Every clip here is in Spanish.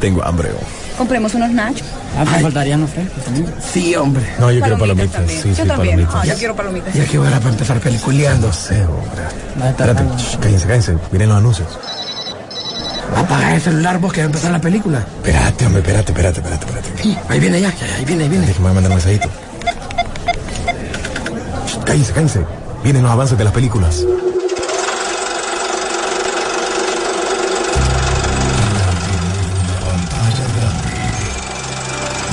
Tengo hambre. oh. Compremos unos nachos. Ah, me faltarían los frescos también. Sí, hombre. No, yo quiero Palomitas también. Sí, yo sí, también. palomitas. Ah, yo quiero palomitas. Ya que hora para empezar peliculeando. No sé, hombre. Estar Espérate, shh, cállense, cállense. Miren los anuncios. Apaga el celular vos que va a empezar la película. Espérate, hombre, espérate, espérate, espérate, espérate. Sí, ahí viene ya, ya, ahí viene, ahí viene. Déjame mandar un mensajito. Shh, Cállense, cállense. Vienen los avances de las películas.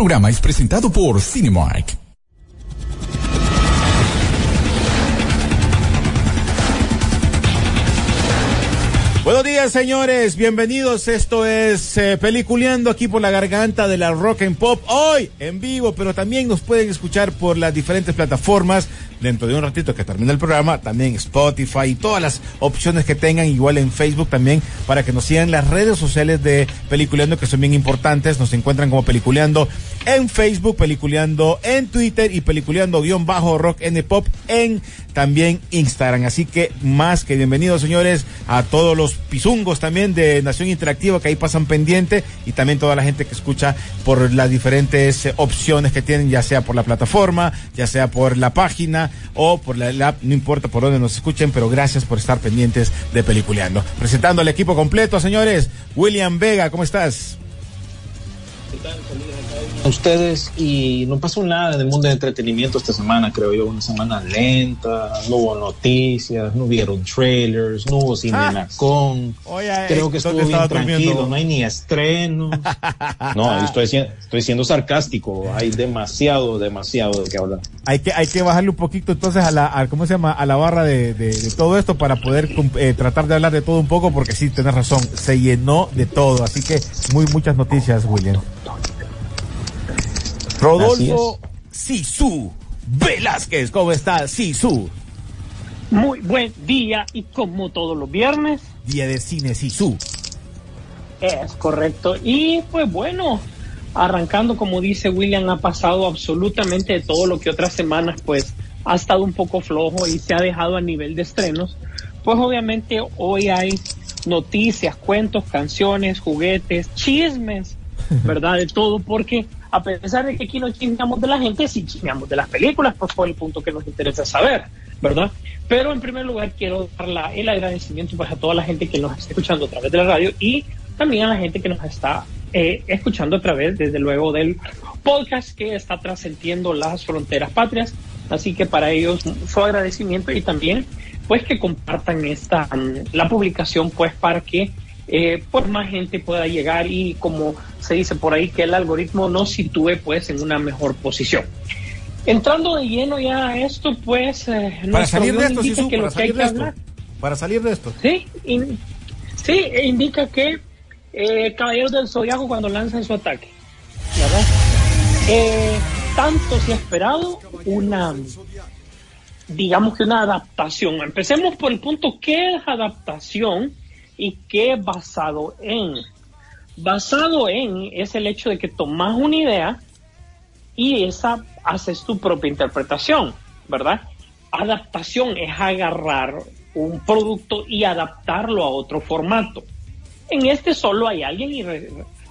Programa es presentado por Cinemark. Señores. Bienvenidos. Esto es eh, Peliculeando aquí por la garganta de la Rock and Pop. Hoy en vivo, pero también nos pueden escuchar por las diferentes plataformas. Dentro de un ratito que termine el programa, también Spotify y todas las opciones que tengan, igual en Facebook también, para que nos sigan las redes sociales de Peliculeando, que son bien importantes. Nos encuentran como Peliculeando en Facebook, Peliculeando en Twitter y Peliculeando guion bajo Rock N Pop en también Instagram. Así que más que bienvenidos, señores, a todos los pisungos también de Nación Interactiva que ahí pasan pendiente y también toda la gente que escucha por las diferentes eh, opciones que tienen, ya sea por la plataforma, ya sea por la página o por la, la app, no importa por dónde nos escuchen, pero gracias por estar pendientes de Peliculeando. Presentando al equipo completo, señores. William Vega, ¿cómo estás? A ustedes y no pasó nada en el mundo de entretenimiento esta semana, creo yo, una semana lenta, no hubo noticias, no hubieron trailers, no hubo cinemacón, Oye, creo que Ah. ¿dónde estuvo bien tranquilo, durmiendo? no hay ni estrenos. No, estoy, siendo- estoy siendo sarcástico, hay demasiado, demasiado de qué hablar. hay que hay que bajarle un poquito entonces a la a- cómo se llama a la barra de, de- de todo esto para poder eh, tratar de hablar de todo un poco porque sí tenés razón se llenó de todo así que muy muchas noticias William Rodolfo Sisu Velázquez cómo estás Sisu Muy buen día y como todos los viernes, día de cine Sisu es correcto. Y pues bueno, arrancando como dice William, ha pasado absolutamente de todo lo que otras semanas pues ha estado un poco flojo y se ha dejado a nivel de estrenos. Pues obviamente hoy hay noticias, cuentos, canciones, juguetes, chismes, ¿verdad? De todo, porque a pesar de que aquí no chismeamos de la gente, sí chismeamos de las películas, pues fue el punto que nos interesa saber, ¿verdad? Pero en primer lugar quiero dar la- el agradecimiento pues, a toda la gente que nos está escuchando a través de la radio y también a la gente que nos está eh, escuchando a través, desde luego, del podcast que está trascendiendo las fronteras patrias. Así que para ellos su agradecimiento y también pues que compartan esta la publicación pues para que eh, pues más gente pueda llegar y como se dice por ahí que el algoritmo nos sitúe pues en una mejor posición. Entrando de lleno ya a esto pues eh, para salir de esto Sisu que para que hay salir que de esto hablar para salir de esto Sí, in- sí, e indica que eh, Caballeros del Zodiaco cuando lanzan su ataque, ¿verdad? Eh, tanto se ha esperado una, digamos que una adaptación. Empecemos por el punto, ¿qué es adaptación y qué basado en? Basado en es el hecho de que tomas una idea y esa haces tu propia interpretación, ¿verdad? Adaptación es agarrar un producto y adaptarlo a otro formato. En este solo hay alguien, y re-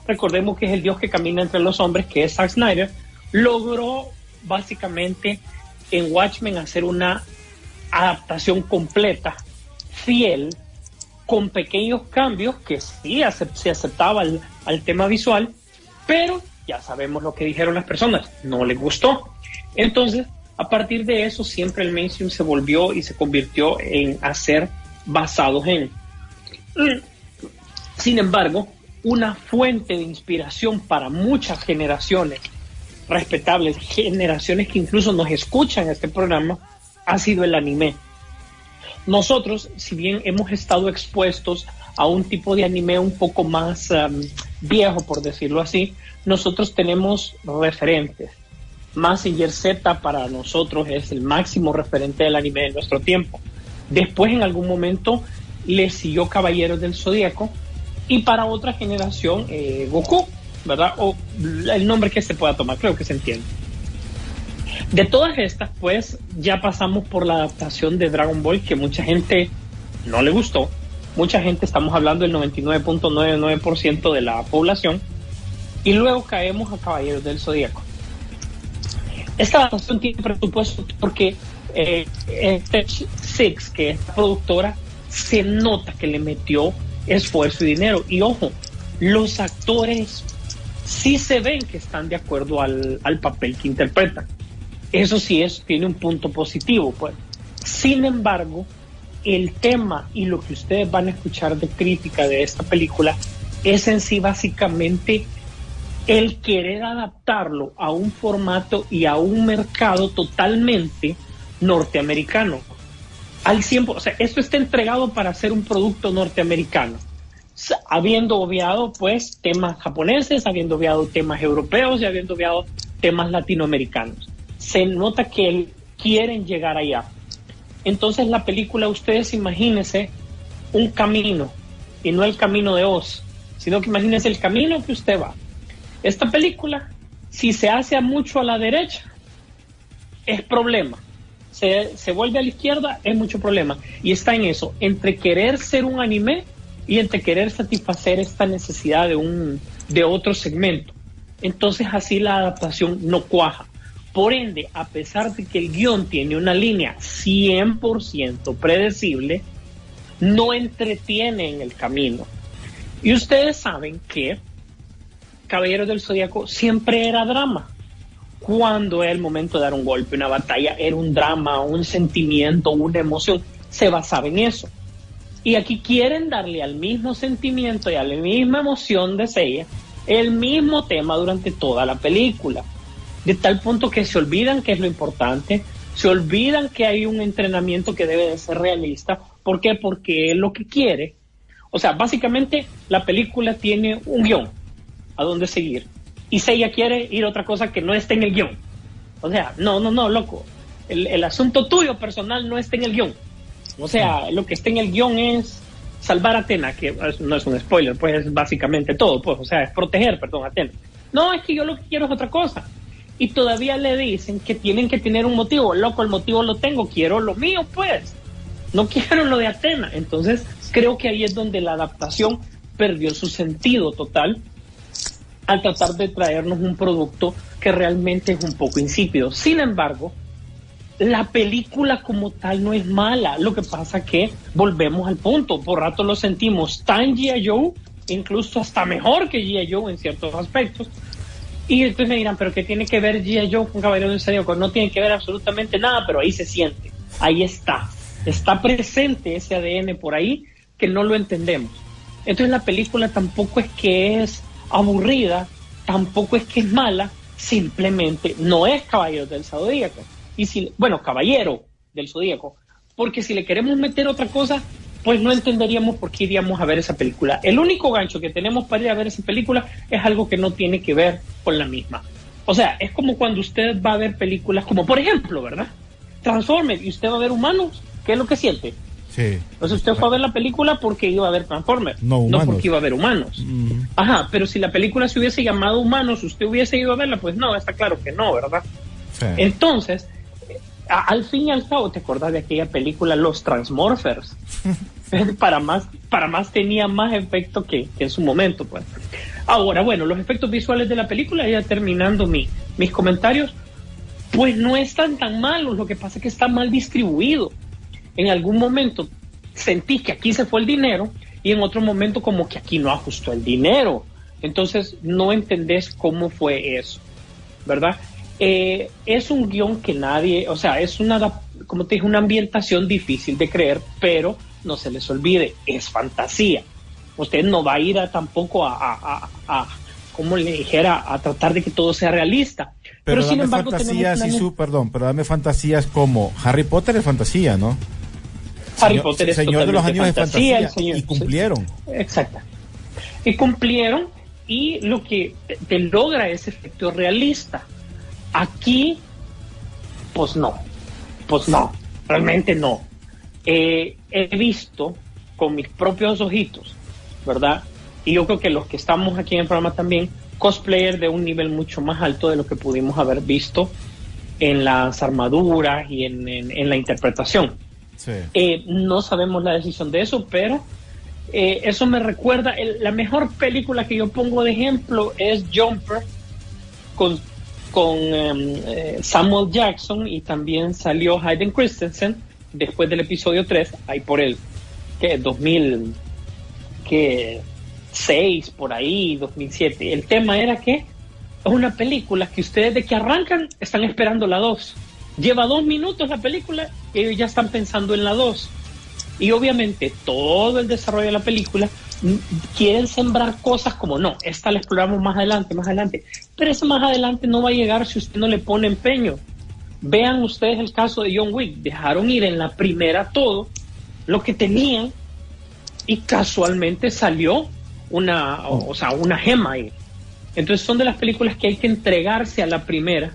recordemos que es el Dios que camina entre los hombres, que es Zack Snyder, logró básicamente en Watchmen hacer una adaptación completa, fiel, con pequeños cambios que sí se aceptaba al, al tema visual, pero ya sabemos lo que dijeron las personas, no les gustó. Entonces, a partir de eso, siempre el mainstream se volvió y se convirtió en hacer basados en. Mm. Sin embargo, una fuente de inspiración para muchas generaciones respetables, generaciones que incluso nos escuchan este programa, ha sido el anime. Nosotros, si bien hemos estado expuestos a un tipo de anime un poco más um, viejo, por decirlo así, nosotros tenemos referentes. Massinger Z para nosotros es el máximo referente del anime de nuestro tiempo. Después, en algún momento, le siguió Caballeros del Zodíaco y para otra generación, eh, Goku, ¿verdad? O el nombre que se pueda tomar, creo que se entiende. De todas estas, pues ya pasamos por la adaptación de Dragon Ball que mucha gente no le gustó. Mucha gente, estamos hablando del 99.99% de la población. Y luego caemos a Caballeros del Zodíaco. Esta adaptación tiene presupuesto porque eh, Six, que es la productora, se nota que le metió esfuerzo y dinero. Y ojo, los actores sí se ven que están de acuerdo al papel que interpretan. Eso sí es, tiene un punto positivo, pues. Sin embargo, el tema y lo que ustedes van a escuchar de crítica de esta película es en sí básicamente el querer adaptarlo a un formato y a un mercado totalmente norteamericano. Al 100%, o sea, esto está entregado para ser un producto norteamericano, habiendo obviado pues temas japoneses, habiendo obviado temas europeos y habiendo obviado temas latinoamericanos. Se nota que quieren llegar allá. Entonces la película, ustedes imagínense un camino, y no el camino de Oz, sino que imagínense el camino que usted va esta película, si se hace mucho a la derecha, es problema. Se, se, vuelve a la izquierda, es mucho problema. Y está en eso, entre querer ser un anime y entre querer satisfacer esta necesidad de, un, de otro segmento. Entonces así la adaptación no cuaja. Por ende, a pesar de que el guion tiene una línea 100% predecible, no entretiene en el camino. Y ustedes saben que Caballeros del Zodíaco siempre era drama. Cuando era el momento de dar un golpe, una batalla, era un drama, un sentimiento, una emoción. Se basaba en eso. Y aquí quieren darle al mismo sentimiento y a la misma emoción de Seiya el mismo tema durante toda la película. De tal punto que se olvidan que es lo importante, se olvidan que hay un entrenamiento que debe de ser realista. ¿Por qué? Porque es lo que quiere. O sea, básicamente la película tiene un guion a dónde seguir. Y si ella quiere ir a otra cosa que no esté en el guion. O sea, no, no, no, loco. El, el asunto tuyo personal no está en el guion. O sea, lo que está en el guion es salvar a Atena, que no es un spoiler, pues es básicamente todo, pues, o sea, es proteger, perdón, a Atena. No, es que yo lo que quiero es otra cosa. Y todavía le dicen que tienen que tener un motivo. Loco, el motivo lo tengo, quiero lo mío, pues. No quiero lo de Atena. Entonces, creo que ahí es donde la adaptación perdió su sentido total al tratar de traernos un producto que realmente es un poco insípido. Sin embargo, la película como tal no es mala. Lo que pasa que volvemos al punto. Por rato lo sentimos tan G.I. Incluso hasta mejor que G.I. Joe en ciertos aspectos. Y entonces me dirán, ¿pero qué tiene que ver G.I. Con Caballero del Zodíaco? No tiene que ver absolutamente nada, pero ahí se siente. Ahí está. Está presente ese ADN por ahí que no lo entendemos. Entonces la película tampoco es que es aburrida, tampoco es que es mala, simplemente no es Caballero del Zodíaco. Y si, bueno, Caballero del Zodíaco, porque si le queremos meter otra cosa, pues no entenderíamos por qué iríamos a ver esa película. El único gancho que tenemos para ir a ver esa película es algo que no tiene que ver con la misma. O sea, es como cuando usted va a ver películas como, por ejemplo, ¿verdad? Transformers y usted va a ver humanos, ¿qué es lo que siente? Entonces usted fue a ver la película porque iba a ver Transformers, no, porque iba a ver humanos. Ajá, pero si la película se hubiese llamado Humanos, usted hubiese ido a verla, pues no, está claro que no, ¿verdad? Entonces, al fin y al cabo, ¿te acordás de aquella película Los Transmorphers? para más, para más tenía más efecto que, en su momento, pues. Ahora, bueno, los efectos visuales de la película, ya terminando mi, mis comentarios, pues no están tan malos, lo que pasa es que está mal distribuido en algún momento sentí que aquí se fue el dinero y en otro momento como que aquí no ajustó el dinero. Entonces no entendés cómo fue eso, ¿verdad? Eh, es un guion que nadie, o sea, es una, como te dije, una ambientación difícil de creer, pero no se les olvide, es fantasía. Usted no va a ir a, tampoco a, a, como le dijera, a tratar de que todo sea realista. Pero, sin embargo, fantasías, y su, perdón, pero dame fantasías como Harry Potter es fantasía, ¿no? Harry Potter es Señor de los años fantasía, y cumplieron. Exacto. Y cumplieron y lo que te, te logra ese efecto realista. Aquí, pues no, pues no, realmente no. Eh, he visto con mis propios ojitos, ¿verdad? Y yo creo que los que estamos aquí en el programa también, cosplayer de un nivel mucho más alto de lo que pudimos haber visto en las armaduras y en, en- en la interpretación. Sí. Eh, no sabemos la decisión de eso, pero eh, eso me recuerda, el- la mejor película que yo pongo de ejemplo es Jumper con, con em, eh, Samuel Jackson y también salió Hayden Christensen después del episodio 3, ahí por el que 2000 que 6 por ahí, 2007. El tema era que es una película que ustedes de que arrancan están esperando la 2. Lleva dos minutos la película y ellos ya están pensando en la 2. Y obviamente todo el desarrollo de la película quieren sembrar cosas como no, esta la exploramos más adelante, más adelante. Pero esa más adelante no va a llegar si usted no le pone empeño. Vean ustedes el caso de John Wick. Dejaron ir en la primera todo lo que tenían y casualmente salió una, o, sea, una gema ahí. Entonces son de las películas que hay que entregarse a la primera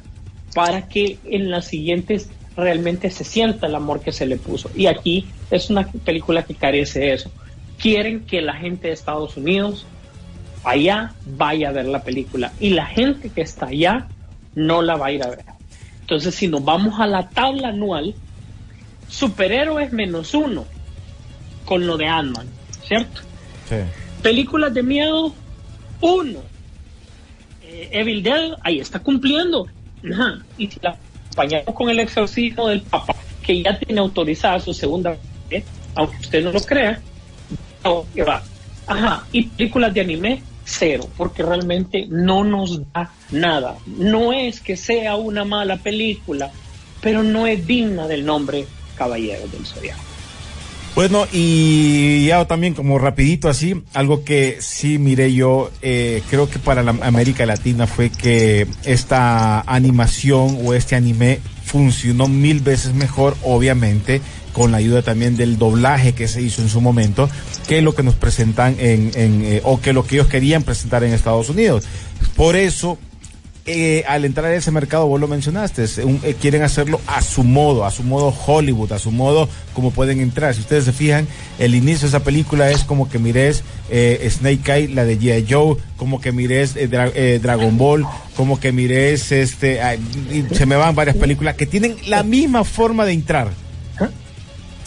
para que en las siguientes realmente se sienta el amor que se le puso. Y aquí es una película que carece de eso. Quieren que la gente de Estados Unidos allá vaya a ver la película y la gente que está allá no la va a ir a ver. Entonces, si nos vamos a la tabla anual, superhéroes menos uno con lo de Ant-Man, ¿cierto? Sí. Películas de miedo, uno. Eh, Evil Dead, ahí está cumpliendo. Ajá. Y si la acompañamos con el exorcismo del Papa, que ya tiene autorizada su segunda vez, aunque usted no lo crea, va. Ajá. Y películas de anime, cero, porque realmente no nos da nada. No es que sea una mala película, pero no es digna del nombre Caballero del Zodiaco. Bueno, y ya también como rapidito así, algo que sí miré yo, eh, creo que para América Latina fue que esta animación o este anime funcionó mil veces mejor, obviamente, con la ayuda también del doblaje que se hizo en su momento, que lo que nos presentan en, en eh, o que lo que ellos querían presentar en Estados Unidos. Por eso eh, al entrar a ese mercado, vos lo mencionaste, es eh, quieren hacerlo a su modo, a su modo Hollywood, a su modo como pueden entrar. Si ustedes se fijan, el inicio de esa película es como que mires eh, Snake Eye, la de G.I. Joe, como que mires Dra- Dragon Ball, como que mires este, se me van varias películas que tienen la misma forma de entrar.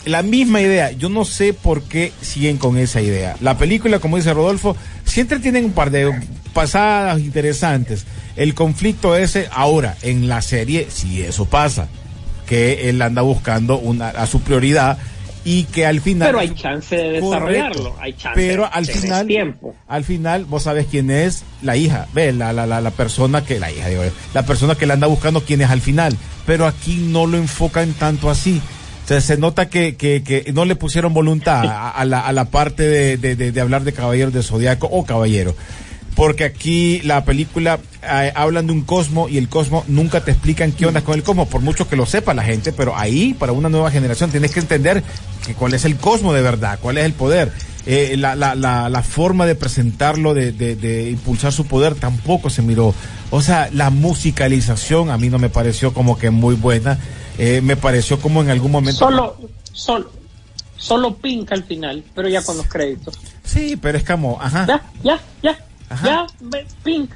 La misma idea, yo no sé por qué siguen con esa idea. La película, como dice Rodolfo, siempre tienen un par de pasadas interesantes. El conflicto ese, ahora, en la serie, si eso pasa, que él anda buscando una, a su prioridad y que al final... Pero hay chance de desarrollarlo, hay chance Pero al final, tiempo. al final, vos sabes quién es la hija, ve, la, la, la, la persona que, la hija, digo, la persona que le anda buscando quién es al final. Pero aquí no lo enfocan tanto así. Sea, se nota que, que, no le pusieron voluntad a, la, a la parte de, hablar de caballeros de zodiaco o caballero. Porque aquí la película eh, hablan de un cosmo y el cosmo nunca te explican qué onda con el cosmo, por mucho que lo sepa la gente, pero ahí para una nueva generación tienes que entender que cuál es el cosmo de verdad, cuál es el poder. Eh, la forma de presentarlo, de, de, de impulsar su poder, tampoco se miró. O sea, la musicalización a mí no me pareció como que muy buena. Eh, me pareció como en algún momento. Solo, solo, solo Pink al final, pero ya con los créditos. Sí, pero es como, ajá. Ya, ya, ya, Ajá. ya, Pink.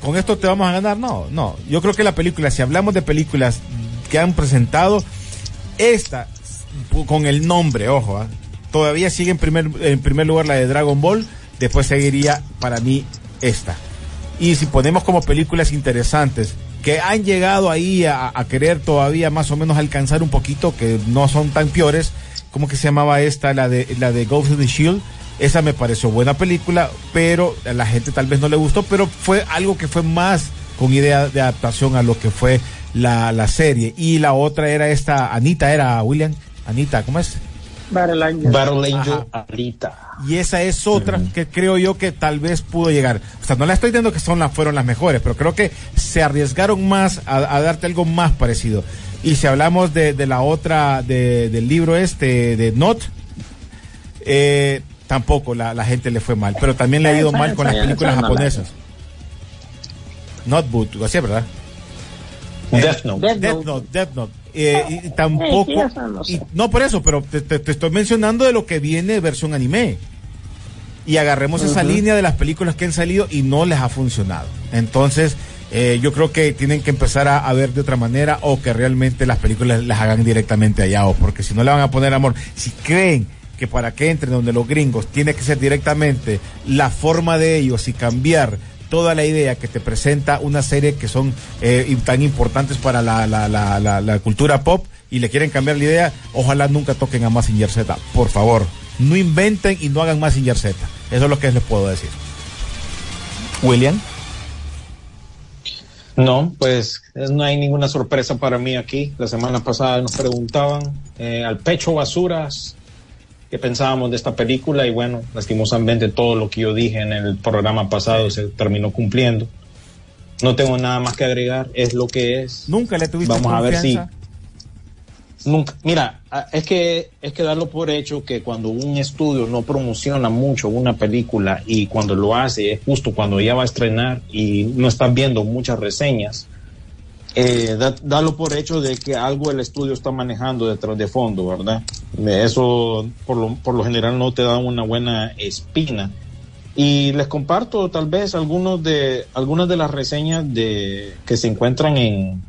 ¿Con esto te vamos a ganar? No, no. Yo creo que la película, si hablamos de películas que han presentado, esta, con el nombre, ojo, ¿ah? todavía sigue en primer, en primer lugar la de Dragon Ball, después seguiría para mí esta. Y si ponemos como películas interesantes que han llegado ahí a, querer todavía más o menos alcanzar un poquito, que no son tan peores, ¿cómo que se llamaba esta? La de, la de Ghost of the Shield. Esa me pareció buena película, pero a la gente tal vez no le gustó, pero fue algo que fue más con idea de adaptación a lo que fue la, la serie. Y la otra era esta, Anita era William, Anita, ¿cómo es? Battle Angel. Battle Angel Alita. Y esa es otra que creo yo que tal vez pudo llegar. O sea, no le estoy diciendo que son las, fueron las mejores, pero creo que se arriesgaron más a, a darte algo más parecido. Y si hablamos de, de la otra, de, del libro este, de Not, eh, tampoco la, la gente le fue mal. Pero también le ha ido mal con las películas japonesas. Notebook, así, ¿verdad? Death Note. Death. Note, Death Note. Eh, y tampoco. Sí, no sé. y- no por eso, pero te, te- te estoy mencionando de lo que viene versión anime. Y agarremos esa línea de las películas que han salido y no les ha funcionado. Entonces, eh, yo creo que tienen que empezar a, a ver de otra manera o que realmente las películas las hagan directamente allá. O porque si no le van a poner amor, si creen que para que entren donde los gringos tiene que ser directamente la forma de ellos y cambiar toda la idea que te presenta una serie que son eh, tan importantes para la, la, la, la, la cultura pop y le quieren cambiar la idea, ojalá nunca toquen a Massinger Z, por favor. No inventen y no hagan Massinger Z. Eso es lo que les puedo decir. William. No, pues no hay ninguna sorpresa para mí aquí. La semana pasada nos preguntaban eh, al pecho basuras qué pensábamos de esta película y bueno, lastimosamente todo lo que yo dije en el programa pasado se terminó cumpliendo. No tengo nada más que agregar, es lo que es. Nunca le tuviste Vamos a ver si confianza. Nunca, mira, es que es que darlo por hecho que cuando un estudio no promociona mucho una película y cuando lo hace es justo cuando ya va a estrenar y no estás viendo muchas reseñas, eh, da- darlo por hecho de que algo el estudio está manejando detrás de fondo, ¿verdad? Eso por lo, por lo general no te da una buena espina. Y les comparto tal vez algunos de algunas de las reseñas de que se encuentran en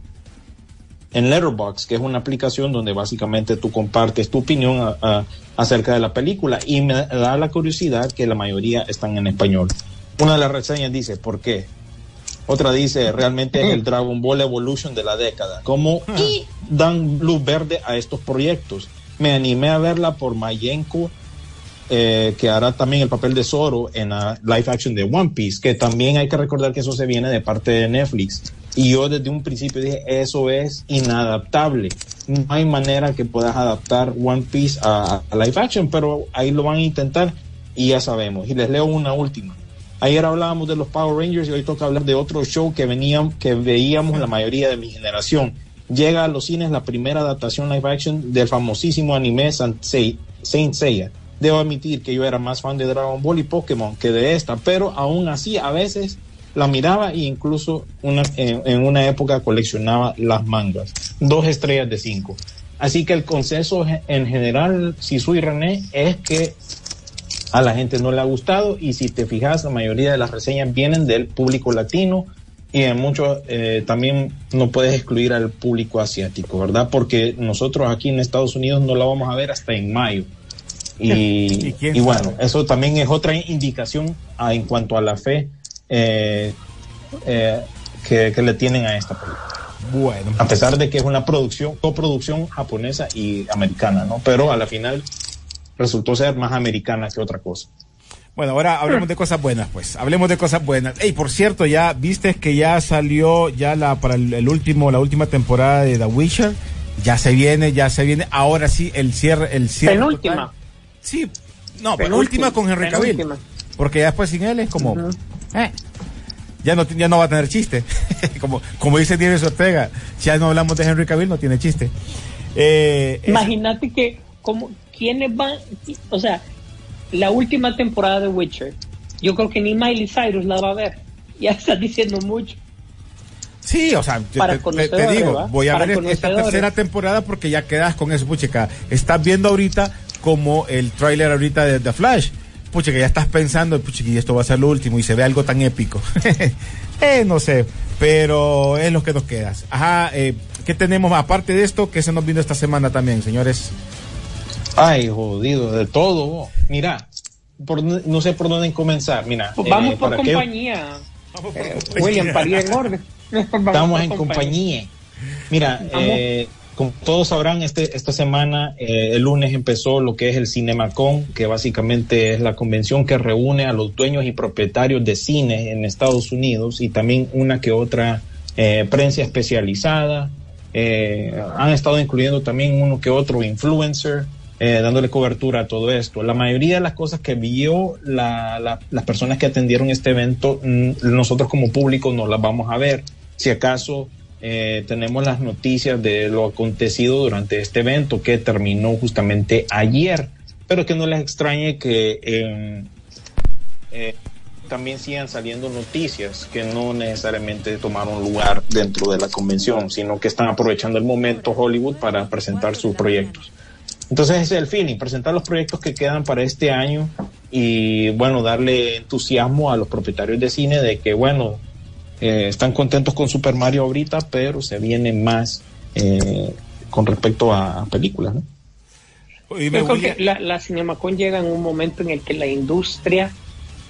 en Letterboxd, que es una aplicación donde básicamente tú compartes tu opinión acerca de la película y me da la curiosidad que la mayoría están en español. Una de las reseñas dice, ¿por qué? Otra dice, realmente es el Dragon Ball Evolution de la década. ¿Cómo y dan luz verde a estos proyectos? Me animé a verla por Mayenko, eh, que hará también el papel de Zoro en la live action de One Piece, que también hay que recordar que eso se viene de parte de Netflix. Y yo desde un principio dije, eso es inadaptable. No hay manera que puedas adaptar One Piece a, a live action, pero ahí lo van a intentar y ya sabemos. Y les leo una última. Ayer hablábamos de los Power Rangers y hoy toca hablar de otro show que venían, que veíamos la mayoría de mi generación. Llega a los cines la primera adaptación live action del famosísimo anime Saint Sei- Saint Seiya. Debo admitir que yo era más fan de Dragon Ball y Pokémon que de esta, pero aún así a veces la miraba e incluso en, una época coleccionaba las mangas. Dos estrellas de cinco. Así que el consenso en general, si soy René, es que a la gente no le ha gustado y si te fijas la mayoría de las reseñas vienen del público latino y en muchos eh, también no puedes excluir al público asiático, ¿verdad? Porque nosotros aquí en Estados Unidos no la vamos a ver hasta en mayo. ¿Y Y, quién y bueno, eso también es otra indicación a- en cuanto a la fe eh, eh, que, que le tienen a esta película. Bueno, A pesar de que es una producción, coproducción japonesa y americana, ¿no? Pero a la final resultó ser más americana que otra cosa. bueno, ahora hablemos de cosas buenas, pues. Hablemos de cosas buenas. Ey, por cierto, ya viste que ya salió ya la para el, el último, la última temporada de The Witcher. Ya se viene, ya se viene. Ahora sí, el cierre, el cierre. Penúltima. total. Sí, no, pero Penúltima, última con Henry Cavill. penúltima. Porque ya después sin él es como. eh, ya no, ya no va a tener chiste. como, como dice Nieves Ortega, si ya no hablamos de Henry Cavill, no tiene chiste. Eh, es- Imagínate que, como, ¿quiénes van? O sea, la última temporada de Witcher, yo creo que ni Miley Cyrus la va a ver. Ya estás diciendo mucho. Sí, o sea, te- te, digo, voy a Para ver esta tercera temporada porque ya quedas con eso, puchica. Estás viendo ahorita como el tráiler ahorita de The Flash. Puchica, ya estás pensando, puchica, y esto va a ser lo último y se ve algo tan épico. eh, no sé, pero es lo que nos queda. Ajá, eh, ¿qué tenemos aparte de esto? que se nos vino esta semana también, señores? Ay, jodido, de todo. Mira, por, no sé por dónde comenzar. Mira, Pues eh, vamos por para compañía. Eh, William, paría en orden. Vamos Estamos en compañía. Mira, Vamos. eh, como todos sabrán, este, esta semana, eh, el lunes empezó lo que es el CinemaCon, que básicamente es la convención que reúne a los dueños y propietarios de cines en Estados Unidos y también una que otra prensa especializada. Eh, han estado incluyendo también uno que otro influencer, eh, dándole cobertura a todo esto. La mayoría de las cosas que vio la- la- las personas que atendieron este evento, mm, nosotros como público no las vamos a ver. Si acaso eh, tenemos las noticias de lo acontecido durante este evento que terminó justamente ayer. pero que no les extrañe que eh, eh, también sigan saliendo noticias que no necesariamente tomaron lugar dentro de la convención, sino que están aprovechando el momento Hollywood para presentar sus proyectos. Entonces ese es el feeling, presentar los proyectos que quedan para este año y bueno, darle entusiasmo a los propietarios de cine de que bueno, eh, están contentos con Super Mario ahorita, pero se viene más eh, con respecto a, a películas. ¿no? Yo creo a- que la, la Cinemacon llega en un momento en el que la industria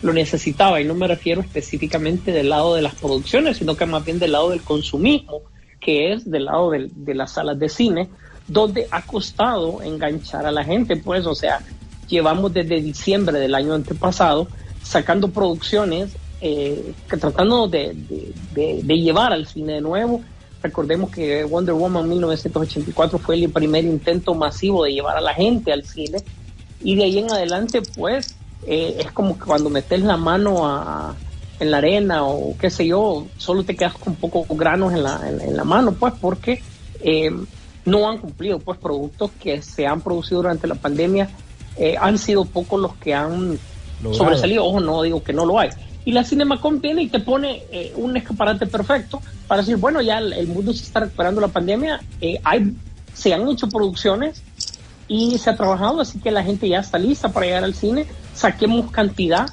lo necesitaba, y no me refiero específicamente del lado de las producciones, sino que más bien del lado del consumismo, que es del lado del- de las salas de cine, donde ha costado enganchar a la gente, pues, o sea, llevamos desde diciembre del año antepasado sacando producciones eh, tratando de, llevar al cine de nuevo. Recordemos que Wonder Woman 1984 fue el primer intento masivo de llevar a la gente al cine y de ahí en adelante pues eh, es como que cuando metes la mano a- en la arena o qué sé yo, solo te quedas con pocos granos en la, en, en la mano pues porque eh, no han cumplido pues productos que se han producido durante la pandemia eh, han sido pocos los que han Logrado. sobresalido, ojo no digo que no lo hay. Y la Cinemacon viene y te pone eh, un escaparate perfecto para decir, bueno, ya el, el mundo se está recuperando la pandemia, eh, hay, se han hecho producciones y se ha trabajado, así que la gente ya está lista para llegar al cine, saquemos cantidad,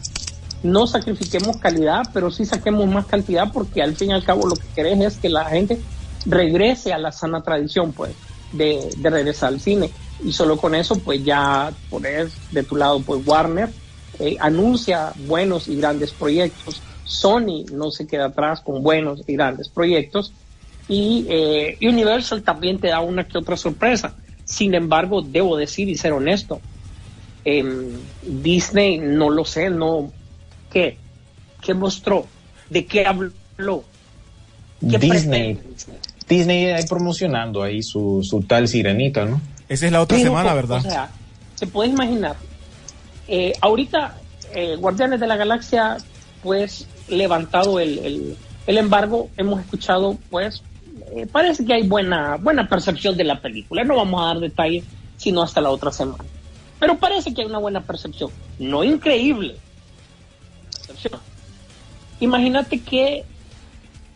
no sacrifiquemos calidad, pero sí saquemos más cantidad porque al fin y al cabo lo que querés es que la gente regrese a la sana tradición, pues, de, de regresar al cine. Y solo con eso, pues ya pones de tu lado, pues Warner eh, anuncia buenos y grandes proyectos. Sony no se queda atrás con buenos y grandes proyectos. Y eh, Universal también te da una que otra sorpresa. Sin embargo, debo decir y ser honesto, em, Disney no lo sé, no. ¿Qué? ¿Qué mostró? ¿De qué habló? ¿Qué Disney, pretende Disney? Ahí promocionando ahí su, su tal sirenita, ¿no? Esa es la otra Pero, semana, o ¿verdad? sea, se puede imaginar. eh, ahorita, eh, Guardianes de la Galaxia, pues, levantado el, el, el embargo, hemos escuchado, pues, eh, parece que hay buena, buena percepción de la película. No vamos a dar detalles, sino hasta la otra semana. Pero parece que hay una buena percepción. No increíble. Percepción. Imagínate que,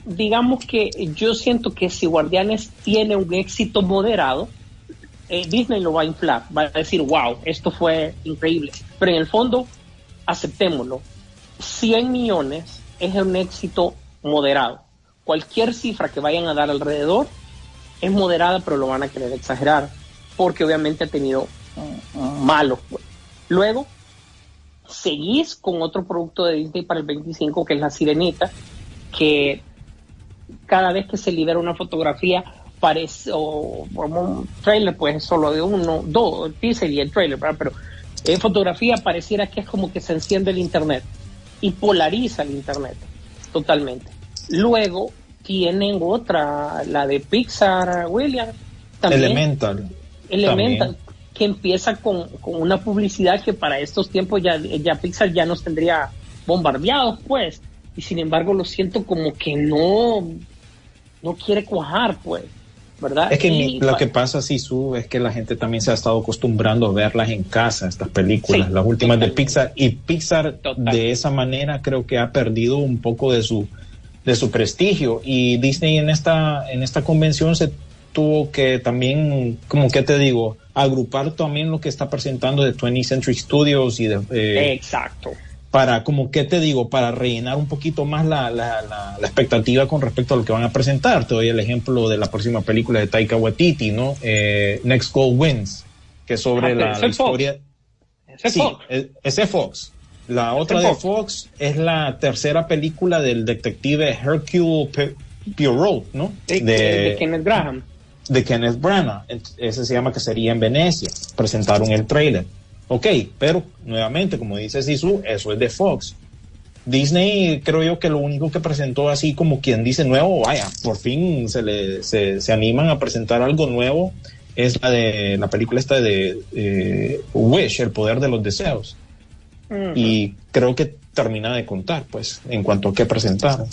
digamos que yo siento que si Guardianes tiene un éxito moderado, eh, Disney lo va a inflar, va a decir, wow, esto fue increíble. Pero en el fondo, aceptémoslo, 100 millones es un éxito moderado. Cualquier cifra que vayan a dar alrededor es moderada, pero lo van a querer exagerar, porque obviamente ha tenido malos. pues. Luego, seguís con otro producto de Disney para el 25, que es La Sirenita, que cada vez que se libera una fotografía parece o como un trailer pues es solo de uno dos el teaser y el trailer ¿verdad? pero eh, fotografía pareciera que es como que se enciende el internet y polariza el internet totalmente luego tienen otra la de Pixar Williams también Elemental. Elemental, También. que empieza con, con una publicidad que para estos tiempos ya, ya Pixar ya nos tendría bombardeados, pues. Y sin embargo lo siento como que no, no quiere cuajar, pues. ¿Verdad? Es que Y mi- lo que pasa, Sisu, es que la gente también se ha estado acostumbrando a verlas en casa, estas películas, Sí, las últimas de. Pixar. Y Pixar Total. de esa manera creo que ha perdido un poco de su, de su prestigio. Y Disney en esta, en esta convención se tuvo que también, como que te digo, agrupar también lo que está presentando de 20th Century Studios y de, eh, Exacto. Para, como que te digo, para rellenar un poquito más la, la, la, la expectativa con respecto a lo que van a presentar. Te doy el ejemplo de la próxima película de Taika Waititi, ¿no? Eh, Next Goal Wins, que es sobre Ah, la, historia. Ese es sí, Fox. es- ese Fox. La otra de Fox. Fox es la tercera película del detective Hercule Poirot, ¿no? De, de Kenneth Graham. de Kenneth Branagh. Ese se llama que sería en Venecia. Presentaron el trailer. Ok, pero nuevamente, como dice Sisu, eso es de Fox. Disney creo yo que lo único que presentó así como quien dice nuevo, vaya, por fin se, le, se, se animan a presentar algo nuevo, es la de la película esta de eh, Wish, el poder de los deseos. Y creo que termina de contar, pues, en cuanto a qué presentaron.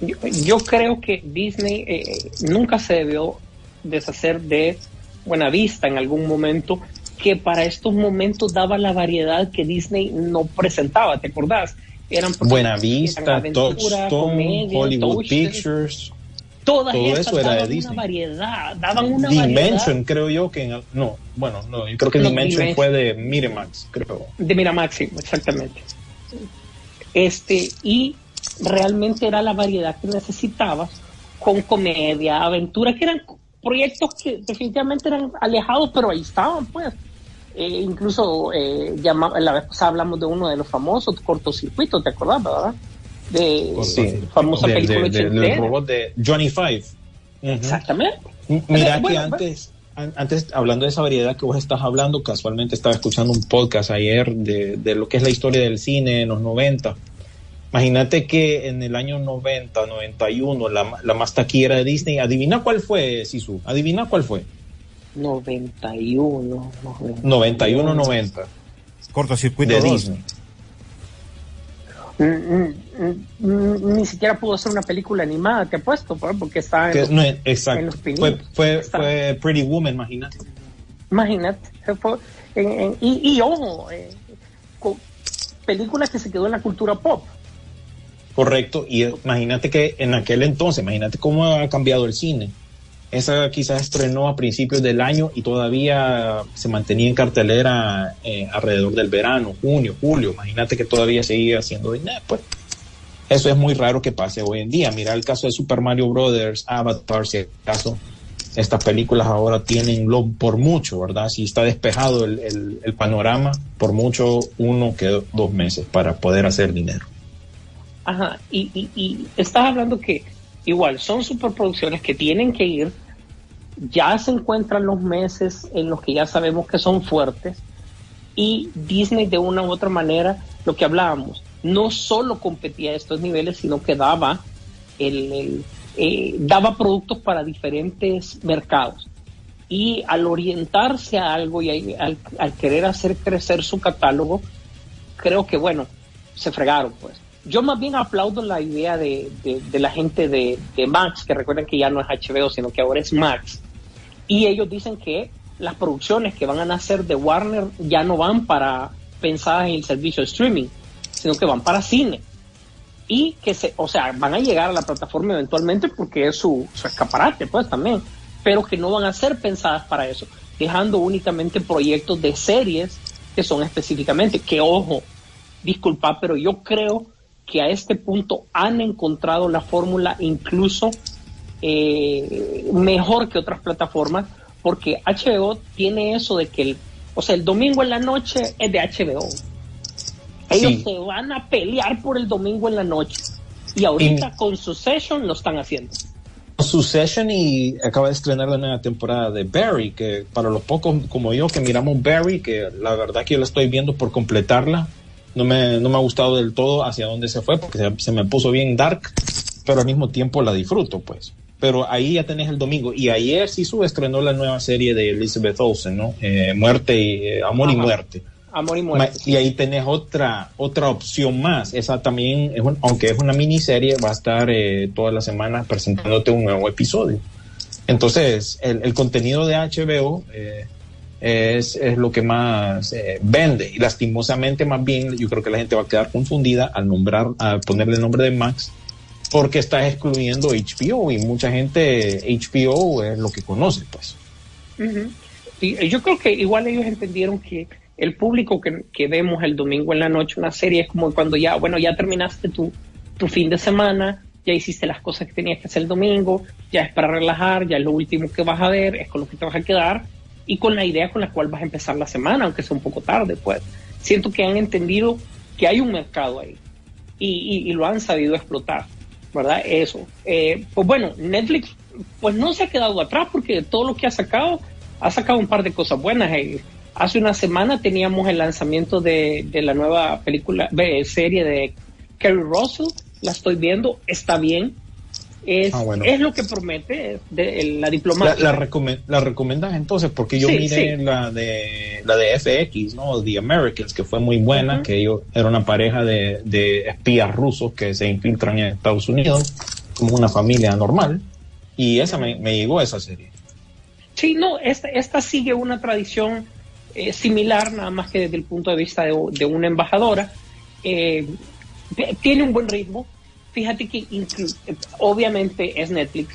yo, yo creo que Disney eh, nunca se debió deshacer de Buena Vista en algún momento que para estos momentos daba la variedad que Disney no presentaba, ¿te acordás? Eran Buena Vista, Touchstone, Hollywood Pictures. Todas todo eso era de Disney. Una variedad, daban una Dimension, creo yo que no, bueno, no, yo creo que Dimension, fue de Miramax, creo. De Miramax, sí, exactamente. Este, y realmente era la variedad que necesitabas con comedia, aventura, que eran proyectos que definitivamente eran alejados, pero ahí estaban, pues. Eh, incluso eh, la vez pasada hablamos de uno de los famosos cortocircuitos, ¿te acordás, verdad? De sí, famosa película de, de, robot de Johnny Five. Exactamente. Mira que antes, antes, hablando de esa variedad que vos estás hablando, casualmente estaba escuchando un podcast ayer de, de lo que es la historia del cine en los 90 Imagínate que en el año 90, 91, la, la más taquillera de Disney, adivina cuál fue, Sisu, adivina cuál fue. 91. 91, 90. Cortocircuito de Disney. Mm, mm, mm, ni siquiera pudo ser una película animada, te apuesto, pues, porque está en, no, exacto. fue, fue, fue, Pretty Woman, imagínate. Imagínate. y, y, ojo, eh, película que se quedó en la cultura pop. Correcto, y imagínate que en aquel entonces, imagínate cómo ha cambiado el cine. Esa quizás estrenó a principios del año y todavía se mantenía en cartelera eh, alrededor del verano, junio, julio. Imagínate que todavía seguía haciendo dinero. Pues eso es muy raro que pase hoy en día. Mira el caso de Super Mario Brothers, Avatar, si acaso estas películas ahora tienen lo, por mucho, ¿verdad? Si está despejado el, el panorama, por mucho uno que dos meses para poder hacer dinero. Ajá, y, y, estás hablando que igual son superproducciones que tienen que ir, ya se encuentran los meses en los que ya sabemos que son fuertes. Y Disney de una u otra manera, lo que hablábamos, no solo competía a estos niveles, sino que daba, el, eh, daba productos para diferentes mercados. Y al orientarse a algo y al, al querer hacer crecer su catálogo, creo que bueno, se fregaron pues yo más bien aplaudo la idea de, la gente de, Max, que recuerden que ya no es HBO, sino que ahora es Max. Y ellos dicen que las producciones que van a nacer de Warner ya no van para pensadas en el servicio de streaming, sino que van para cine. Y que se, o sea, van a llegar a la plataforma eventualmente porque es su, su escaparate, pues también, pero que no van a ser pensadas para eso, dejando únicamente proyectos de series que son específicamente, que ojo, disculpa, pero yo creo que a este punto han encontrado la fórmula incluso eh, mejor que otras plataformas, porque HBO tiene eso de que, el, o sea, el domingo en la noche es de HBO. Ellos se van a pelear por el domingo en la noche. Y ahorita con Succession lo están haciendo. Succession y acaba de estrenar la nueva temporada de Barry, que para los pocos como yo que miramos Barry, que la verdad que yo la estoy viendo por completarla, no me, no me ha gustado del todo hacia dónde se fue, porque se, me puso bien dark, pero al mismo tiempo la disfruto, pues. Pero ahí ya tenés el domingo. Y ayer sí su estrenó la nueva serie de Elizabeth Olsen, ¿no? Eh, muerte y, eh, Amor y Muerte. Amor y Muerte. Y ahí tenés otra, otra opción más. Esa también, es aunque es una miniserie, va a estar eh, todas las semanas presentándote un nuevo episodio. Entonces, el, el contenido de HBO eh, es, es lo que más eh, vende. Y lastimosamente, más bien, yo creo que la gente va a quedar confundida al nombrar, al ponerle el nombre de Max, porque está excluyendo HBO y mucha gente HBO es lo que conoce, pues. yo creo que igual ellos entendieron que el público que, que, vemos el domingo en la noche una serie es como cuando ya, bueno, ya terminaste tu, tu fin de semana, ya hiciste las cosas que tenías que hacer el domingo, ya es para relajar, ya es lo último que vas a ver, es con lo que te vas a quedar y con la idea con la cual vas a empezar la semana, aunque sea un poco tarde, pues. Siento que han entendido que hay un mercado ahí y, lo han sabido explotar, ¿verdad? Eso. Eh, pues bueno, Netflix pues no se ha quedado atrás porque todo lo que ha sacado, ha sacado un par de cosas buenas. Eh. Hace una semana teníamos el lanzamiento de, de la nueva película, de, serie de Kerry Russell, la estoy viendo, está bien, es, ah, es lo que promete de, la diplomacia. La, la, recomendas entonces, porque yo miré la de la de FX, ¿no? The Americans, que fue muy buena, que ellos era una pareja de, de, espías rusos que se infiltran en Estados Unidos, como una familia normal, y esa me, me llegó esa serie. Sí, no, esta, esta sigue una tradición eh, similar, nada más que desde el punto de vista de, de una embajadora. Eh, tiene un buen ritmo. Fíjate que obviamente es Netflix,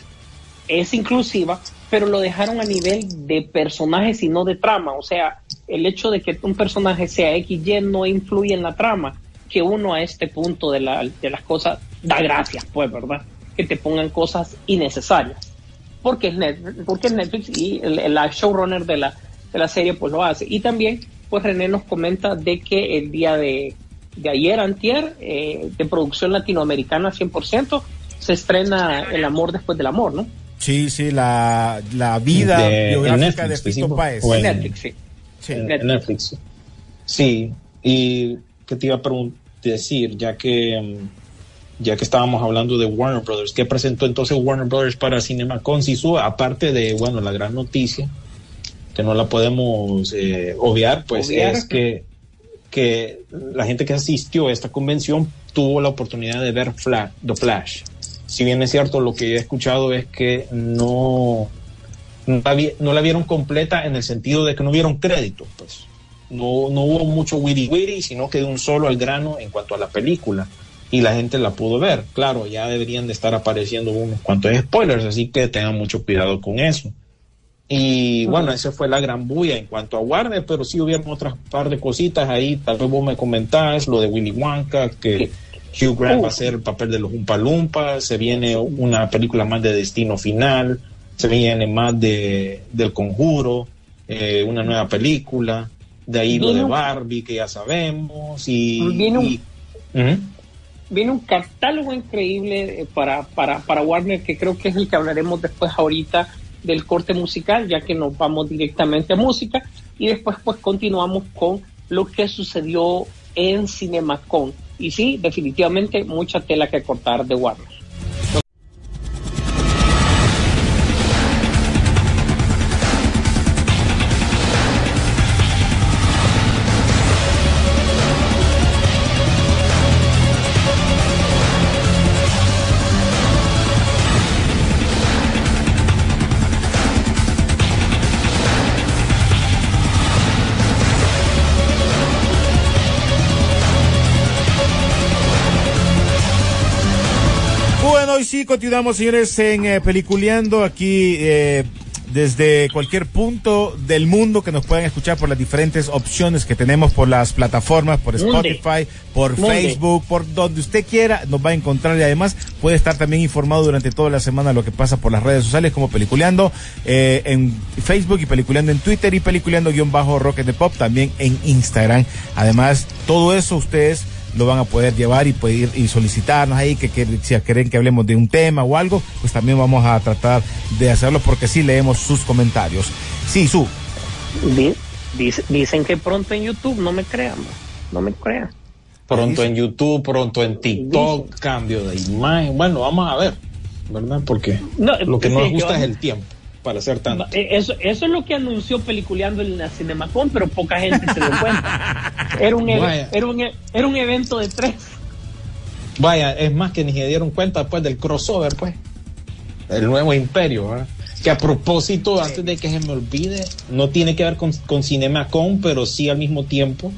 es inclusiva, pero lo dejaron a nivel de personajes y no de trama. O sea, el hecho de que un personaje sea XY no influye en la trama, que uno a este punto de, la- de las cosas da gracias, pues, ¿verdad? Que te pongan cosas innecesarias. Porque es Netflix, y la showrunner de la serie pues lo hace. Y también, pues René nos comenta de que el día de, de ayer, antier, eh, de producción latinoamericana 100%, se estrena El amor después del amor, ¿no? Sí, sí, la, la vida De- biográfica de Netflix, Fito. Páez. Bueno. Netflix, sí. Sí. en, Netflix. en Netflix. Sí, y que te iba a decir, ya que mm, ya que estábamos hablando de Warner Brothers, ¿qué presentó entonces Warner Brothers para CinemaCon? Sisu? aparte de, bueno, la gran noticia, que no la podemos eh, obviar, pues Obviar. es que, que la gente que asistió a esta convención tuvo la oportunidad de ver Flash, The Flash. Si bien es cierto, lo que he escuchado es que no, no la, vieron completa en el sentido de que no vieron créditos, pues. No, no hubo mucho witty witty, sino que de un solo al grano en cuanto a la película. Y la gente la pudo ver. Claro, ya deberían de estar apareciendo unos cuantos spoilers, así que tengan mucho cuidado con eso. Y bueno, esa fue la gran bulla en cuanto a Warner, pero sí hubieron otras par de cositas ahí. Tal vez vos me comentás lo de Willy Wonka, que Hugh Grant va a hacer el papel de los Umpa Lumpa, se viene una película más de Destino Final, se viene más de del Conjuro, eh, una nueva película, de ahí lo de Barbie que ya sabemos y, Viene un- y- viene un catálogo increíble eh, para, para, para Warner, que creo que es el que hablaremos después ahorita del corte musical, ya que nos vamos directamente a música, y después pues continuamos con lo que sucedió en CinemaCon. Y sí, definitivamente mucha tela que cortar de Warner. Hoy sí continuamos, señores, en eh, Peliculeando aquí eh, desde cualquier punto del mundo que nos puedan escuchar por las diferentes opciones que tenemos por las plataformas, por. Spotify, por. Facebook, por donde usted quiera, nos va a encontrar y además puede estar también informado durante toda la semana de lo que pasa por las redes sociales como Peliculeando eh, en Facebook y Peliculeando en Twitter y Peliculeando guion bajo Rocket de Pop también en Instagram. Además, todo eso ustedes lo van a poder llevar y poder y solicitarnos ahí que, que si quieren que hablemos de un tema o algo, pues también vamos a tratar de hacerlo porque sí leemos sus comentarios. Sí, su. Di- dice- dicen que pronto en YouTube, no me crean, no me crean. pronto en YouTube, pronto en TikTok, cambio de imagen. Bueno, vamos a ver, ¿verdad? Porque No, lo que sí, no nos gusta es el tiempo para hacer tanto. Eh, Eso, eso es lo que anunció Peliculeando en la Cinemacon, pero poca gente se dio cuenta. Era un, Vaya. era un, e- era un evento de tres. Vaya, es más que ni se dieron cuenta después del crossover, pues. El nuevo imperio, ¿verdad? Que a propósito, antes de que se me olvide, no tiene que ver con, con CinemaCon, pero sí al mismo tiempo.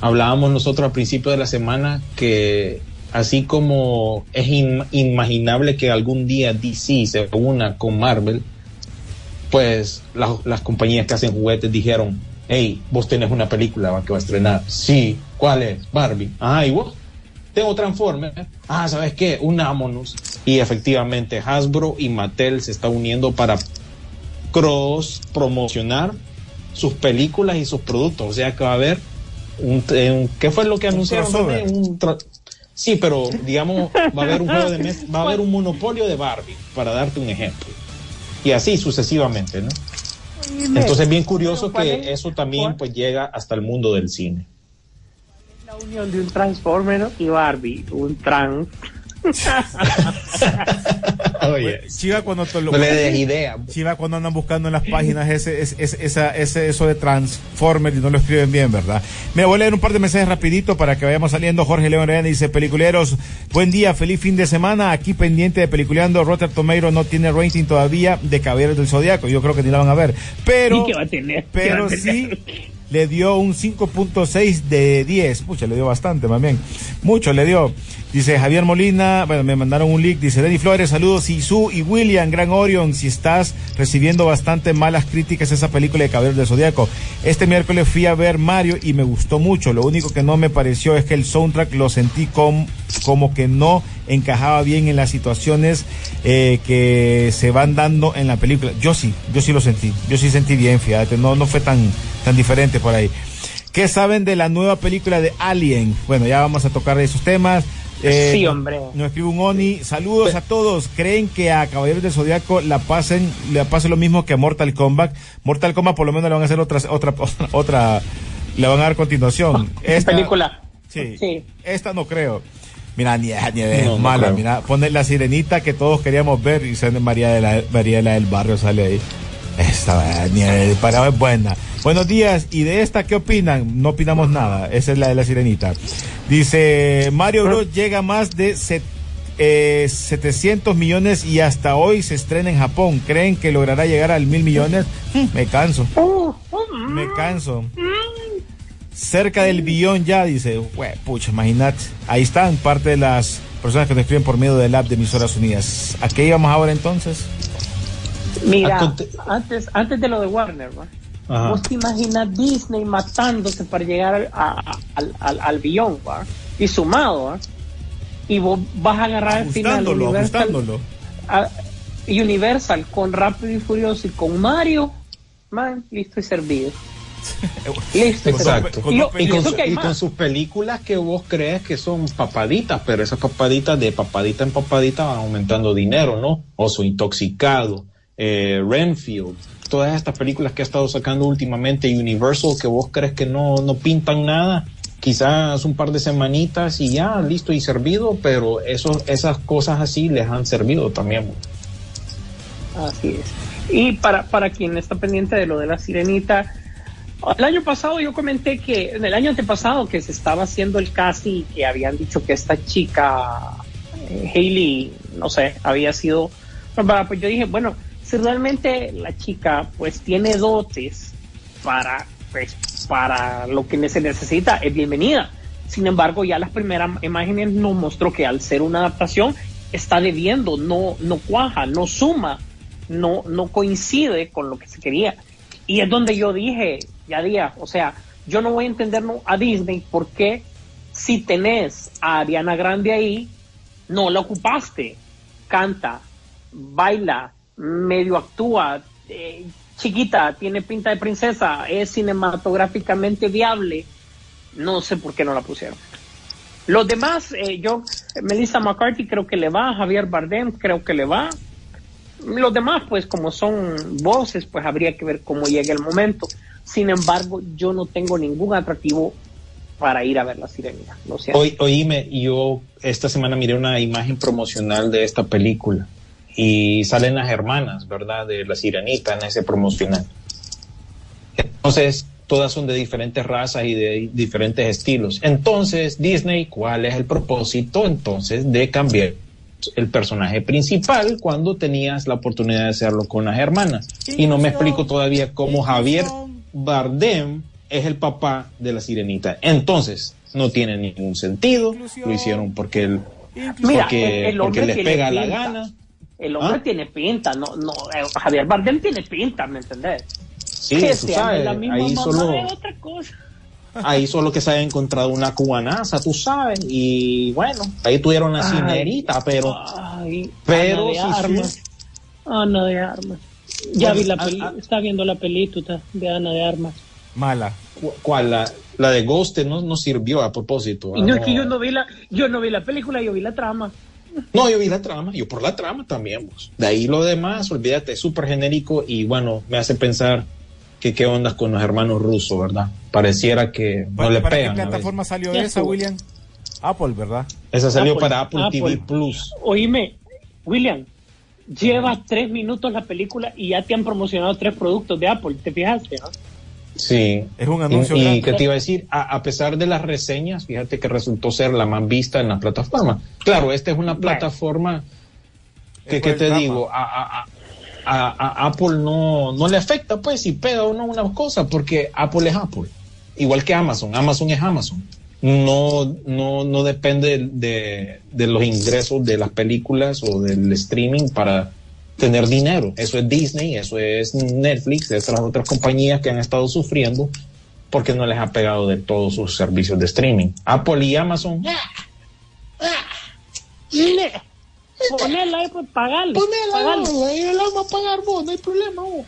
Hablábamos nosotros al principio de la semana que así como es in- inimaginable que algún día DC se una con Marvel, pues las, las compañías que hacen juguetes dijeron, hey, vos tenés una película que va a estrenar. Sí, ¿cuál es? Barbie. Ah, ¿y vos? Tengo Transformers. Ah, ¿sabes qué? Unámonos. Y efectivamente Hasbro y Mattel se están uniendo para cross promocionar sus películas y sus productos. O sea que va a haber un, eh, un- ¿qué fue lo que anunciaron? Un sí, pero digamos va a haber un juego de mes, va a haber un monopolio de Barbie, para darte un ejemplo. Y así sucesivamente, ¿no? Entonces es bien curioso que eso también pues llega hasta el mundo del cine. La unión de un Transformer y Barbie, un trans. Oye, Chiva cuando te lo- no le des idea. Chiva cuando andan buscando en las páginas ese, ese, ese- esa, ese eso de Transformer y no lo escriben bien, ¿verdad? Mira, voy a leer un par de mensajes rapidito para que vayamos saliendo. Jorge León Arena dice, peliculeros, buen día, feliz fin de semana, aquí pendiente de peliculeando, Rotter Tomato no tiene rating todavía de Caballeros del Zodiaco, yo creo que ni la van a ver, pero, ¿Y qué va a tener? ¿Qué va pero sí? le dio un 5.6 de 10. Pucha, le dio bastante, más bien. Mucho le dio. Dice Javier Molina, bueno, me mandaron un link, dice Denny Flores, saludos, y su y William, Gran Orion, si estás recibiendo bastante malas críticas esa película de Caballeros del Zodíaco. Este miércoles fui a ver Mario y me gustó mucho, lo único que no me pareció es que el soundtrack lo sentí com- como que no encajaba bien en las situaciones eh, que se van dando en la película. Yo sí, yo sí lo sentí, yo sí sentí bien, fíjate, no, no fue tan, tan diferente por ahí. ¿Qué saben de la nueva película de Alien? Bueno, ya vamos a tocar esos temas. Eh, Sí, hombre. Nos escribe un Oni. Saludos a todos. ¿Creen que a Caballeros del Zodiaco la pasen, le pase lo mismo que a Mortal Kombat? Mortal Kombat por lo menos le van a hacer otra, otra, otra, le van a dar continuación. Esta película. Sí. Sí. Esta no creo. Mira, ni, ni es No, no mala, creo. mira, pone la sirenita que todos queríamos ver y sale María de la, María de la del Barrio sale ahí. Esta ni el parado es buena. Buenos días, ¿y de esta qué opinan? No opinamos nada, esa es la de la sirenita. Dice, Mario Bros llega a más de set- eh, 700 millones y hasta hoy se estrena en Japón. ¿Creen que logrará llegar al mil millones? Hmm, Me canso, Uh, uh, me canso. Cerca del billón ya, dice, "Hue, pucha, imagínate. Ahí están parte de las personas que nos escriben por medio del app de Emisoras Unidas. ¿A qué íbamos ahora entonces? Mira, antes, antes de lo de Warner. Ajá. vos te imaginas Disney matándose para llegar al, a- al, al, al billón, ¿va? y sumado, ¿va? y vos vas a agarrar al final Ajustándolo, Universal, Universal con Rápido y Furioso y con Mario, man, listo y servido. Listo y Exacto. Y, su- con sus películas que vos crees que son papaditas, pero esas papaditas de papadita en papadita van aumentando dinero, ¿no? Oso Intoxicado, eh, Renfield, todas estas películas que ha estado sacando últimamente Universal que vos crees que no, no pintan nada, quizás un par de semanitas y ya, listo y servido, pero eso, esas cosas así les han servido también. Así es. Y para, para quien está pendiente de lo de la sirenita, el año pasado yo comenté que, en el año antepasado que se estaba haciendo el casting y que habían dicho que esta chica, eh, Hailey, no sé, había sido, pues yo dije, bueno, si realmente la chica pues tiene dotes para, pues, para lo que se necesita, es bienvenida. Sin embargo, ya las primeras imágenes nos mostró que al ser una adaptación está debiendo, no, no cuaja, no suma, no, no coincide con lo que se quería. Y es donde yo dije, ya día, o sea, yo no voy a entender a Disney por qué si tenés a Ariana Grande ahí, no la ocupaste. Canta, baila, medio actúa, eh, chiquita, tiene pinta de princesa, es cinematográficamente viable. No sé por qué no la pusieron. Los demás, eh, yo, Melissa McCarthy creo que le va, Javier Bardem creo que le va. Los demás, pues como son voces, pues habría que ver cómo llega el momento. Sin embargo, yo no tengo ningún atractivo para ir a ver la sirenita. Lo siento. Oí- oíme, yo esta semana miré una imagen promocional de esta película y salen las hermanas, ¿verdad? De la sirenita en ese promocional. Entonces, todas son de diferentes razas y de diferentes estilos. Entonces, Disney, ¿cuál es el propósito entonces de cambiar el personaje principal cuando tenías la oportunidad de hacerlo con las hermanas? Y no me explico todavía cómo Javier Bardem es el papá de la sirenita. Entonces, no tiene ningún sentido. Lo hicieron porque, Mira, porque, el, el porque hombre les pega la gana. El hombre ¿Ah? tiene pinta, no, no, eh, Javier Bardem tiene pinta, ¿me entendés? Sí, que tú sabes, la misma ahí mamá solo, es otra cosa. ahí solo que se haya encontrado una cubanaza, tú sabes, y bueno, ahí tuvieron la cinerita, pero Ay, pero Ana de si Armas. Ana de Armas. Ya Bueno, vi la a- peli, a- está viendo la película de Ana de Armas. Mala. cu- ¿cuál? La, la de Ghost no, no sirvió a propósito. Y no ah, es que yo no vi la, yo no vi la película, yo vi la trama. No, yo vi la trama, yo por la trama también. pues. De ahí lo demás, olvídate, es súper genérico y bueno, me hace pensar que qué ondas con los hermanos rusos, ¿verdad? Pareciera que no ¿Para, le para qué pegan. a veces. plataforma salió esa. William? Apple, ¿verdad? Esa salió Apple, para Apple, Apple. TV Plus. Oíme, William, lleva tres minutos la película y ya te han promocionado tres productos de Apple, ¿te fijaste? no? Sí. Es un anuncio Y, y grande. que te iba a decir, a, a pesar de las reseñas, fíjate que resultó ser la más vista en la plataforma. Claro, esta es una Bueno. plataforma que, que te digo, a- a- a- a, a Apple no, no le afecta, pues, si pega o no una cosa, porque Apple es Apple. Igual que Amazon. Amazon es Amazon. No, no, no depende de, de los ingresos de las películas o del streaming para tener dinero. Eso es Disney, eso es Netflix, esas otras compañías que han estado sufriendo porque no les ha pegado de todos sus servicios de streaming. Apple y Amazon. Ponela ahí, pues pagarle. Ponela, ahí la vamos a pagar vos, no hay problema vos.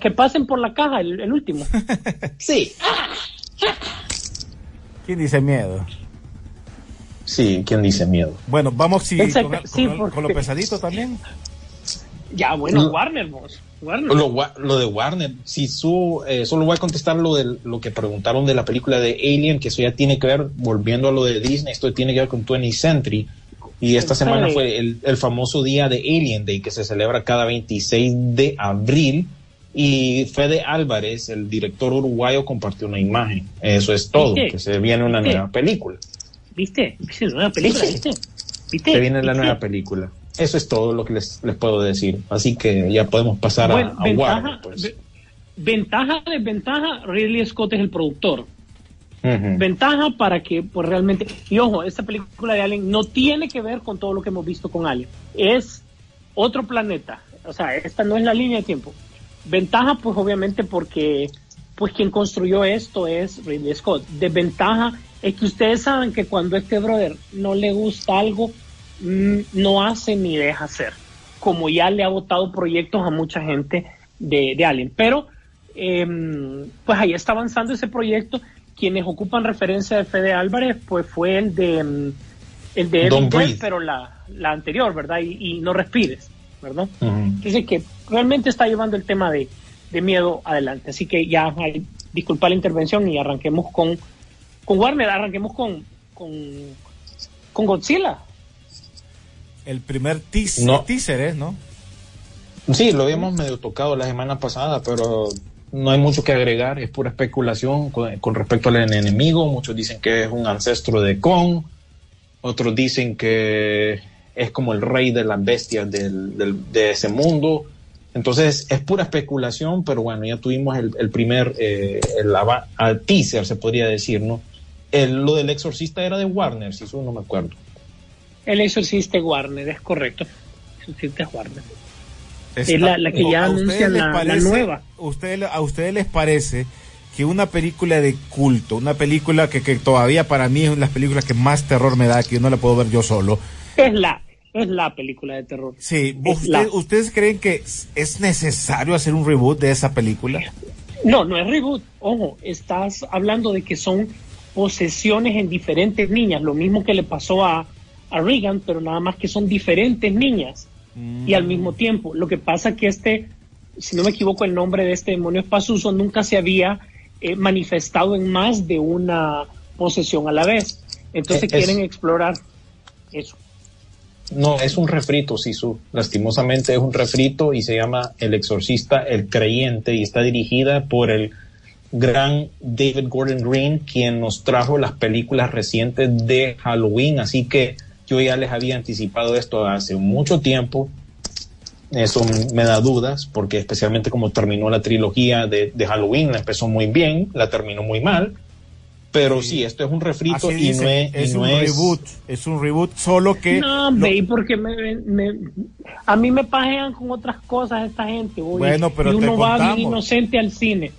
Que pasen por la caja, el, el último. Sí. ¿Quién dice miedo? Sí, ¿quién dice miedo? Bueno, vamos Exacto, con, sí, con- porque- con lo pesadito también. Ya, bueno, No. Warner, vos. Warner. Lo, de Warner, si su, eh, solo voy a contestar lo de lo que preguntaron de la película de Alien, que eso ya tiene que ver, volviendo a lo de Disney, esto tiene que ver con 20th Century. Y esta semana fue el, el famoso día de Alien Day, que se celebra cada 26 de abril. Y Fede Álvarez, el director uruguayo, compartió una imagen. Eso es todo, ¿Viste? que se viene una ¿Viste? nueva película. ¿Viste? ¿Viste nueva película? ¿Viste? ¿Viste? Se viene la nueva película. Eso es todo lo que les, les puedo decir. Así que ya podemos pasar a- Bueno, a, ventaja, Warner. Pues. ve- ventaja, desventaja, Ridley Scott es el productor. Ventaja para que, pues realmente, y ojo, esta película de Alien no tiene que ver con todo lo que hemos visto con Alien. Es otro planeta. O sea, esta no es la línea de tiempo. Ventaja, pues obviamente porque, pues quien construyó esto es Ridley Scott. Desventaja es que ustedes saben que cuando este brother no le gusta algo, mm, no hace ni deja hacer. Como ya le ha votado proyectos a mucha gente de, de Alien. Pero, em, pues ahí está avanzando ese proyecto. Quienes ocupan referencia de Fede Álvarez, pues fue el de em, el de Dead, pero la, la anterior, ¿verdad? Y, y no respires, ¿verdad? Ujú. Dice que realmente está llevando el tema de, de miedo adelante. Así que ya, disculpa la intervención y arranquemos con, con Warner, arranquemos con, con, con Godzilla. El primer teas- No. teaser, ¿eh? ¿No? Sí, lo habíamos medio tocado la semana pasada, pero no hay mucho que agregar, es pura especulación con, con respecto al enemigo. Muchos dicen que es un ancestro de Kong, otros dicen que es como el rey de las bestias del- del- de ese mundo. Entonces es pura especulación, pero bueno, ya tuvimos el, el primer el, ava- ah, teaser, se podría decir, ¿no? El- lo del exorcista era de Warner, si eso no me acuerdo. El exorcista de Warner, es correcto. Exorcista de Warner. Está- Es la- la que ya ¿A ustedes anuncian les la- la nueva. usted- ¿A ustedes les parece que una película de culto, una película que, que todavía para mí es una de las películas que más terror me da, que yo no la puedo ver yo solo? Es la, es la película de terror. Sí, ¿usted- la- ¿ustedes creen que es- es necesario hacer un reboot de esa película? No, no es reboot. Ojo, estás hablando de que son posesiones en diferentes niñas, lo mismo que le pasó a, a Regan, pero nada más que son diferentes niñas y al mismo tiempo. Lo que pasa que este, si no me equivoco, el nombre de este demonio espasuso nunca se había eh, manifestado en más de una posesión a la vez. Entonces Eh, es- quieren explorar eso. No, es un refrito, Sisu. Lastimosamente es un refrito y se llama El Exorcista, el Creyente y está dirigida por el gran David Gordon Green, quien nos trajo las películas recientes de Halloween. Así que yo ya les había anticipado esto hace mucho tiempo. Eso me da dudas, porque especialmente como terminó la trilogía de, de Halloween, la empezó muy bien, la terminó muy mal. Pero sí, esto es un refrito Así y dicen, no es, y es no un es- reboot, es un reboot, solo que... No, lo- porque me, me- a mí me pajean con otras cosas esta gente. oye, Bueno, pero y te uno va bien contamos. inocente al cine.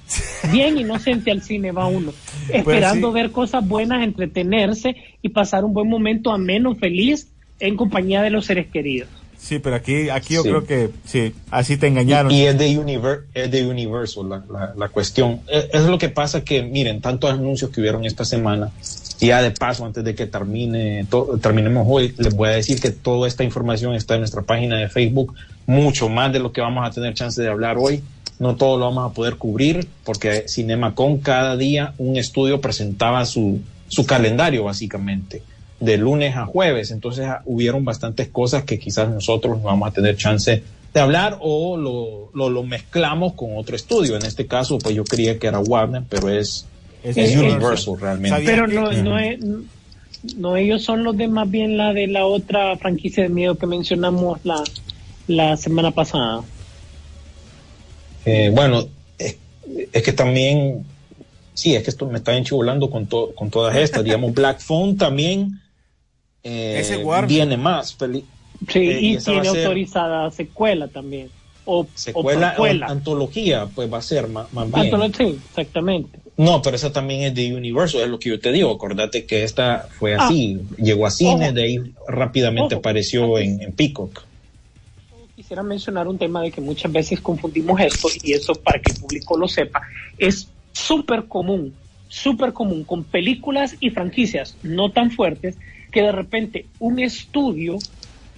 Bien inocente al cine va uno. Esperando Pues sí. ver cosas buenas, entretenerse y pasar un buen momento ameno, feliz, en compañía de los seres queridos. Sí, pero aquí, aquí yo Sí. creo que sí, así te engañaron. Y es de, Univer es de Universal la, la, la cuestión. Es, es lo que pasa que, miren, tantos anuncios que hubieron esta semana, y ya de paso, antes de que termine, to- terminemos hoy, les voy a decir que toda esta información está en nuestra página de Facebook, mucho más de lo que vamos a tener chance de hablar hoy. No todo lo vamos a poder cubrir, porque CinemaCon cada día un estudio presentaba su, su calendario, básicamente de lunes a jueves. Entonces ah, hubieron bastantes cosas que quizás nosotros no vamos a tener chance de hablar o lo, lo, lo mezclamos con otro estudio. En este caso, pues yo creía que era Warner, pero es, Es es, Universal. Realmente. Pero no, no, es, no ellos son los de más bien la de la otra franquicia de miedo que mencionamos la, la semana pasada. Eh, bueno, es, es que también, sí, es que esto me está enchibulando con, to- con todas estas. Digamos, Black Phone también eh, Ese Warner. viene más. peli- Sí, Eh, y tiene a ser- autorizada secuela también. O, secuela, o antología, pues va a ser más, más bien. Sí, exactamente. No, pero esa también es de Universal, es lo que yo te digo. Acordate que esta fue así, llegó a cine, Ojo. de ahí rápidamente Ojo. apareció en, en Peacock. Quisiera mencionar un tema de que muchas veces confundimos esto y eso para que el público lo sepa. Es súper común, súper común con películas y franquicias no tan fuertes que de repente un estudio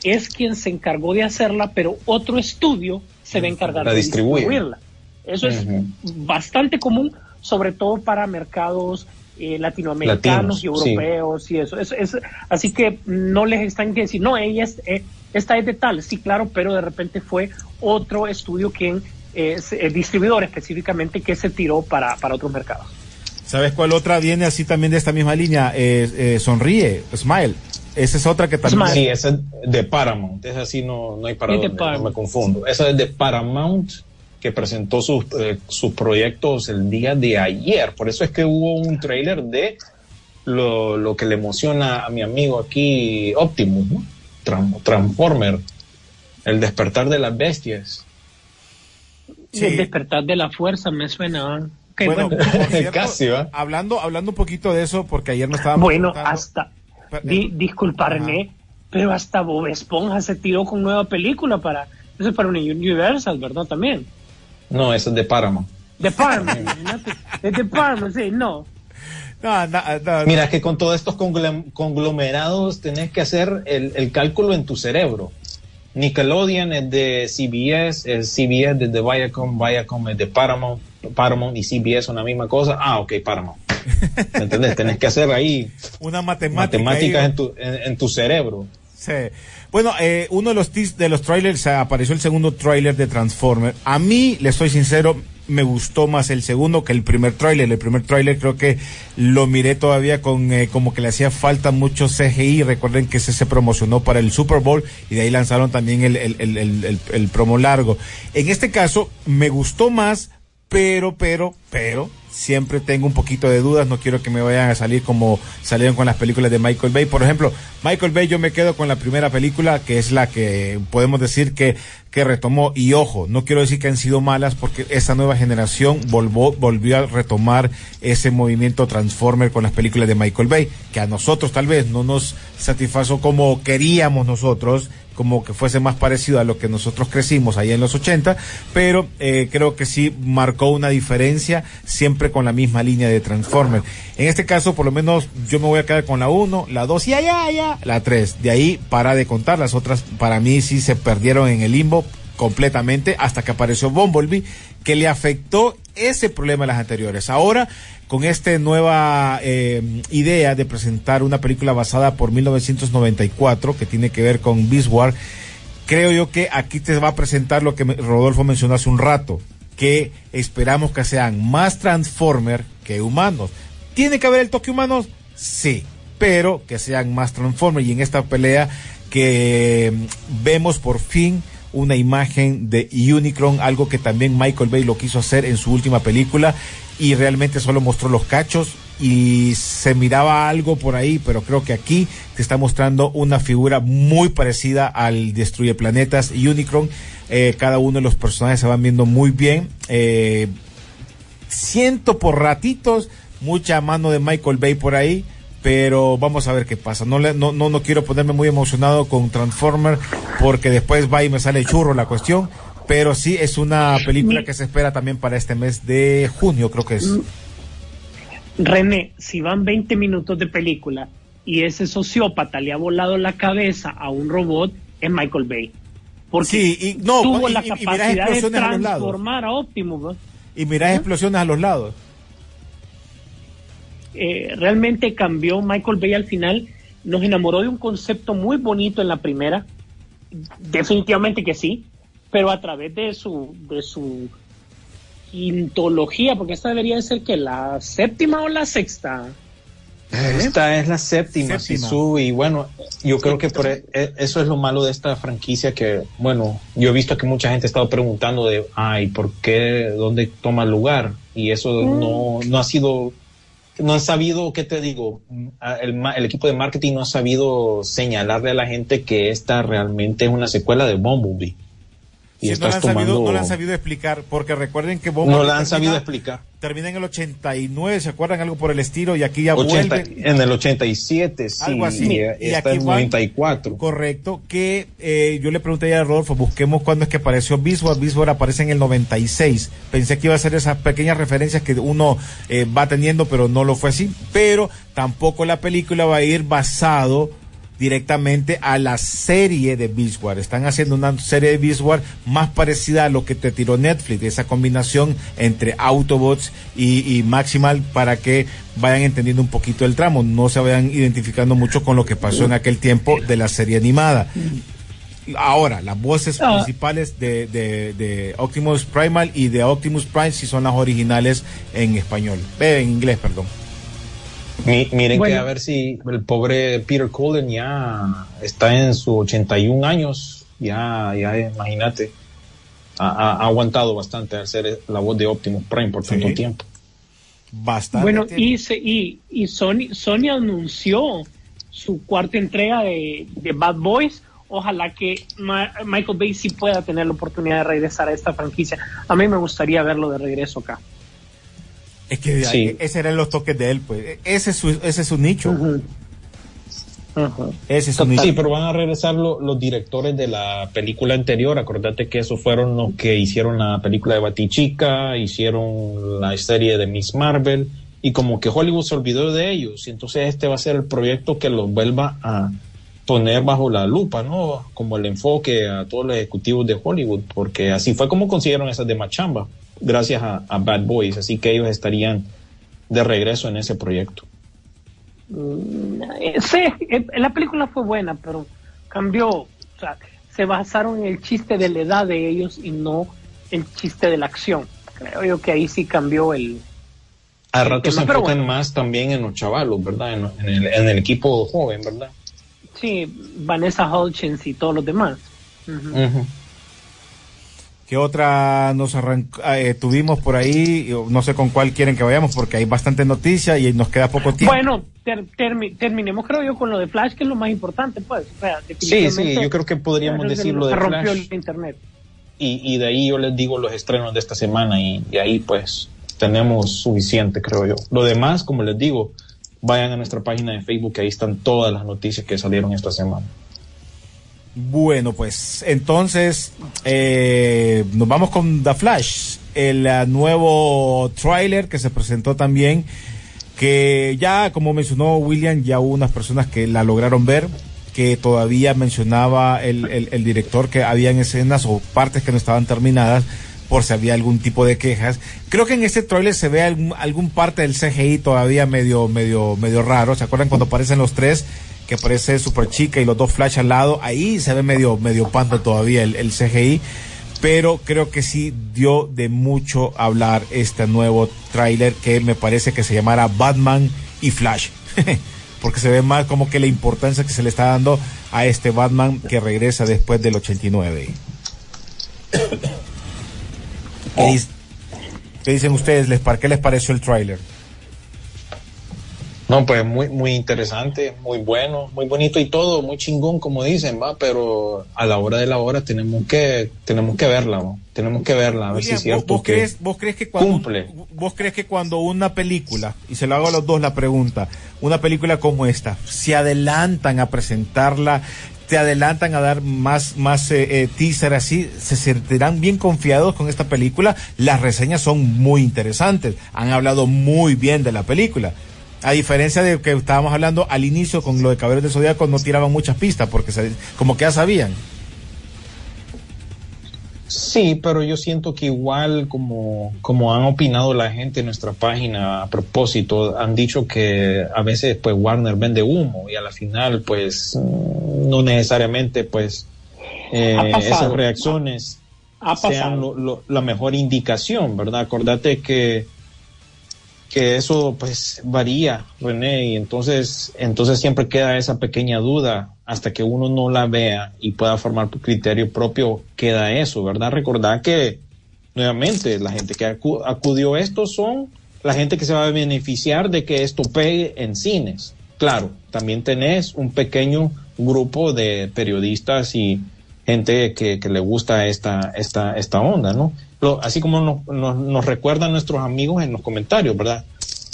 es quien se encargó de hacerla, pero otro estudio se va a encargar de distribuirla. Eso es bastante común, sobre todo para mercados eh, latinoamericanos Latinos, y sí. europeos y eso. Es- es- así que no les están que decir, no, ella es, eh, esta es de tal, sí, claro, pero de repente fue otro estudio quien, eh, eh, distribuidor específicamente, que se tiró para, para otros mercados. ¿Sabes cuál otra viene así también de esta misma línea? Eh, eh, sonríe, Smile. Esa es otra que también. Smile. Sí, esa es de Paramount, esa sí no, no hay para Es de dónde, no Paramount. me confundo. Esa es de Paramount que presentó sus, eh, sus proyectos el día de ayer. Por eso es que hubo un tráiler de lo, lo que le emociona a mi amigo aquí, Optimus, ¿no? Tran- Transformer, el despertar de las bestias. Sí. El despertar de la fuerza me suena. Bueno, bueno, por cierto, Casi. Hablando, hablando un poquito de eso, porque ayer no estábamos. Bueno, hasta. Per- Di, disculpa, Ajá. René, pero hasta Bob Esponja se tiró con nueva película para. Eso es para un Universal, ¿verdad? También. No, esa es de Paramount. De Paramount. Es de Paramount, sí, no. No, no, no, Mira, es que con todos estos conglom- conglomerados tenés que hacer el, el cálculo en tu cerebro. Nickelodeon es de CBS, el CBS es de Viacom, Viacom es de Paramount, Paramount y CBS son la misma cosa. Ah, ok, Paramount. ¿Me entendés? tenés que hacer ahí una matemática. matemáticas en tu, en, en tu cerebro. Sí. Bueno, eh, uno de los tis- de los trailers apareció el segundo trailer de Transformer. A mí, le soy sincero, me gustó más el segundo que el primer trailer. El primer trailer creo que lo miré todavía con eh, como que le hacía falta mucho CGI. Recuerden que ese se promocionó para el Super Bowl y de ahí lanzaron también el, el, el- el promo largo. En este caso, me gustó más, pero, pero, pero, siempre tengo un poquito de dudas, no quiero que me vayan a salir como salieron con las películas de Michael Bay. Por ejemplo, Michael Bay yo me quedo con la primera película, que es la que podemos decir que, que retomó. Y ojo, no quiero decir que han sido malas, porque esa nueva generación volvó, volvió a retomar ese movimiento Transformer con las películas de Michael Bay, que a nosotros tal vez no nos satisfazo como queríamos nosotros, como que fuese más parecido a lo que nosotros crecimos ahí en los 80, pero eh, creo que sí marcó una diferencia siempre con la misma línea de Transformer. En este caso, por lo menos yo me voy a quedar con la 1, la 2 y allá, allá, la 3. De ahí para de contar, las otras para mí sí se perdieron en el limbo completamente hasta que apareció Bumblebee, que le afectó ese problema a las anteriores. Ahora, con esta nueva eh, idea de presentar una película basada por 1994, que tiene que ver con Beast creo yo que aquí te va a presentar lo que Rodolfo mencionó hace un rato, que esperamos que sean más Transformer que humanos. ¿Tiene que haber el toque humanos? Sí, pero que sean más Transformer y en esta pelea que mm, vemos por fin una imagen de Unicron, algo que también Michael Bay lo quiso hacer en su última película y realmente solo mostró los cachos y se miraba algo por ahí, pero creo que aquí te está mostrando una figura muy parecida al Destruye Planetas y Unicron. Eh, cada uno de los personajes se van viendo muy bien. Eh, siento por ratitos mucha mano de Michael Bay por ahí, pero vamos a ver qué pasa. No, le, no, no, no quiero ponerme muy emocionado con Transformer porque después va y me sale churro la cuestión, pero sí es una película que se espera también para este mes de junio, creo que es. René, si van 20 minutos de película y ese sociópata le ha volado la cabeza a un robot, es Michael Bay. Porque Sí, y no, tuvo y- la y capacidad de a transformar a Optimus. Y mirás explosiones a los lados. Eh, realmente cambió Michael Bay al final. Nos enamoró de un concepto muy bonito en la primera. Definitivamente que sí. Pero a través de su, de su quintología, porque esta debería de ser que la séptima o la sexta. Esta es la séptima, Séptima. Sisu, y bueno, yo creo que por e- e- eso es lo malo de esta franquicia que, bueno, yo he visto que mucha gente ha estado preguntando de, ay, ¿por qué? ¿Dónde toma lugar? Y eso no, no ha sido, no han sabido, ¿qué te digo? El, el equipo de marketing no ha sabido señalarle a la gente que esta realmente es una secuela de Bumblebee. Y Sí, no, estás la han sabido, tomando- no la han sabido explicar, porque recuerden que no Bumblebee la han termina- sabido explicar. Termina en el 89, ¿se acuerdan algo por el estilo? Y aquí ya 80 vuelve. en el 87, sí, Algo así. y, Y está aquí en van- 94. Correcto, que eh, yo le pregunté a Rodolfo, busquemos cuándo es que apareció Biswar. Biswar aparece en el 96. Pensé que iba a ser esas pequeñas referencias que uno eh, va teniendo, pero no lo fue así. Pero tampoco la película va a ir basado directamente a la serie de Beast War. Están haciendo una serie de Beast War más parecida a lo que te tiró Netflix, esa combinación entre Autobots y, y Maximal para que vayan entendiendo un poquito el tramo, no se vayan identificando mucho con lo que pasó en aquel tiempo de la serie animada. Ahora, las voces principales de, de, de Optimus Primal y de Optimus Prime sí son las originales en español, eh, en inglés, perdón. Mi- miren Bueno. que a ver si el pobre Peter Cullen ya está en sus 81 años, ya, ya imagínate, ha, ha- ha aguantado bastante al ser la voz de Optimus Prime por tanto Sí. tiempo. Bastante. Bueno, tiempo. y, se- y, y Sony, Sony anunció su cuarta entrega de, de Bad Boys. Ojalá que Ma- Michael Bay sí pueda tener la oportunidad de regresar a esta franquicia. A mí me gustaría verlo de regreso acá. Es que Sí. ese eran los toques de él, pues. Ese es su, ese es su nicho. Ese es su nicho. Sí, pero van a regresar lo- los directores de la película anterior. Acordate que esos fueron los que hicieron la película de Batichica, hicieron la serie de Miss Marvel, y como que Hollywood se olvidó de ellos. Y entonces este va a ser el proyecto que los vuelva a poner bajo la lupa, ¿no? Como el enfoque a todos los ejecutivos de Hollywood, porque así fue como consiguieron esas de Machamba, gracias a, a Bad Boys. Así que ellos estarían de regreso en ese proyecto. Eh, Sí, eh, la película fue buena, pero cambió. O sea, se basaron en el chiste de la edad de ellos y no el chiste de la acción. Creo yo que ahí sí cambió el. A El ratos se enfocan bueno. más también en los chavalos, ¿verdad? En, en el, en el equipo joven, ¿verdad? Sí, Vanessa Hudgens y todos los demás. Ujú. ¿Qué otra nos arrancó, eh, tuvimos por ahí? No sé con cuál quieren que vayamos porque hay bastante noticia y nos queda poco tiempo. Bueno, ter- termi- terminemos creo yo con lo de Flash, que es lo más importante, pues. O sea, Sí, sí, yo creo que podríamos decir lo de se rompió Flash. el internet. Y, y de ahí yo les digo los estrenos de esta semana y de ahí pues tenemos suficiente, creo yo. Lo demás, como les digo, vayan a nuestra página de Facebook, que ahí están todas las noticias que salieron esta semana. Bueno, pues entonces eh, nos vamos con The Flash, el ah, nuevo tráiler que se presentó también, que ya como mencionó William, ya hubo unas personas que la lograron ver, que todavía mencionaba el, el, el director que habían escenas o partes que no estaban terminadas por si había algún tipo de quejas. Creo que en este tráiler se ve algún, algún parte del CGI todavía medio, medio, medio raro. ¿Se acuerdan cuando aparecen los tres? Que aparece Super Chica y los dos Flash al lado. Ahí se ve medio, medio pando todavía el, el CGI. Pero creo que sí dio de mucho hablar este nuevo tráiler que me parece que se llamará Batman y Flash. Porque se ve más como que la importancia que se le está dando a este Batman que regresa después del 89. ¿Qué, dicen ustedes? ¿Les, par- ¿Qué les pareció el tráiler? No, pues muy, muy interesante, muy bueno, muy bonito y todo, muy chingón, como dicen, va, pero a la hora de la hora tenemos que, tenemos que verla, ¿no? tenemos que verla, a ver si es cierto ¿vos, vos que crees, vos crees que cuando cumple. vos crees que cuando una película y se lo hago a los dos la pregunta una película como esta se adelantan a presentarla te adelantan a dar más más eh, eh, teaser así se sentirán bien confiados con esta película las reseñas son muy interesantes han hablado muy bien de la película a diferencia de que estábamos hablando al inicio con lo de Caballeros del Zodíaco no tiraban muchas pistas porque se- como que ya sabían. Sí, pero yo siento que igual como, como han opinado la gente en nuestra página a propósito, han dicho que a veces pues Warner vende humo y a la final pues mm, no necesariamente pues eh, esas reacciones sean lo- la mejor indicación, ¿verdad? Acordate que que eso pues varía, René, y entonces, entonces siempre queda esa pequeña duda hasta que uno no la vea y pueda formar criterio propio, queda eso, ¿verdad? Recordar que nuevamente la gente que acu- acudió a esto son la gente que se va a beneficiar de que esto pegue en cines. Claro, también tenés un pequeño grupo de periodistas y gente que, que le gusta esta, esta, esta onda, ¿no? Así como nos, recuerdan nuestros amigos en los comentarios, ¿verdad?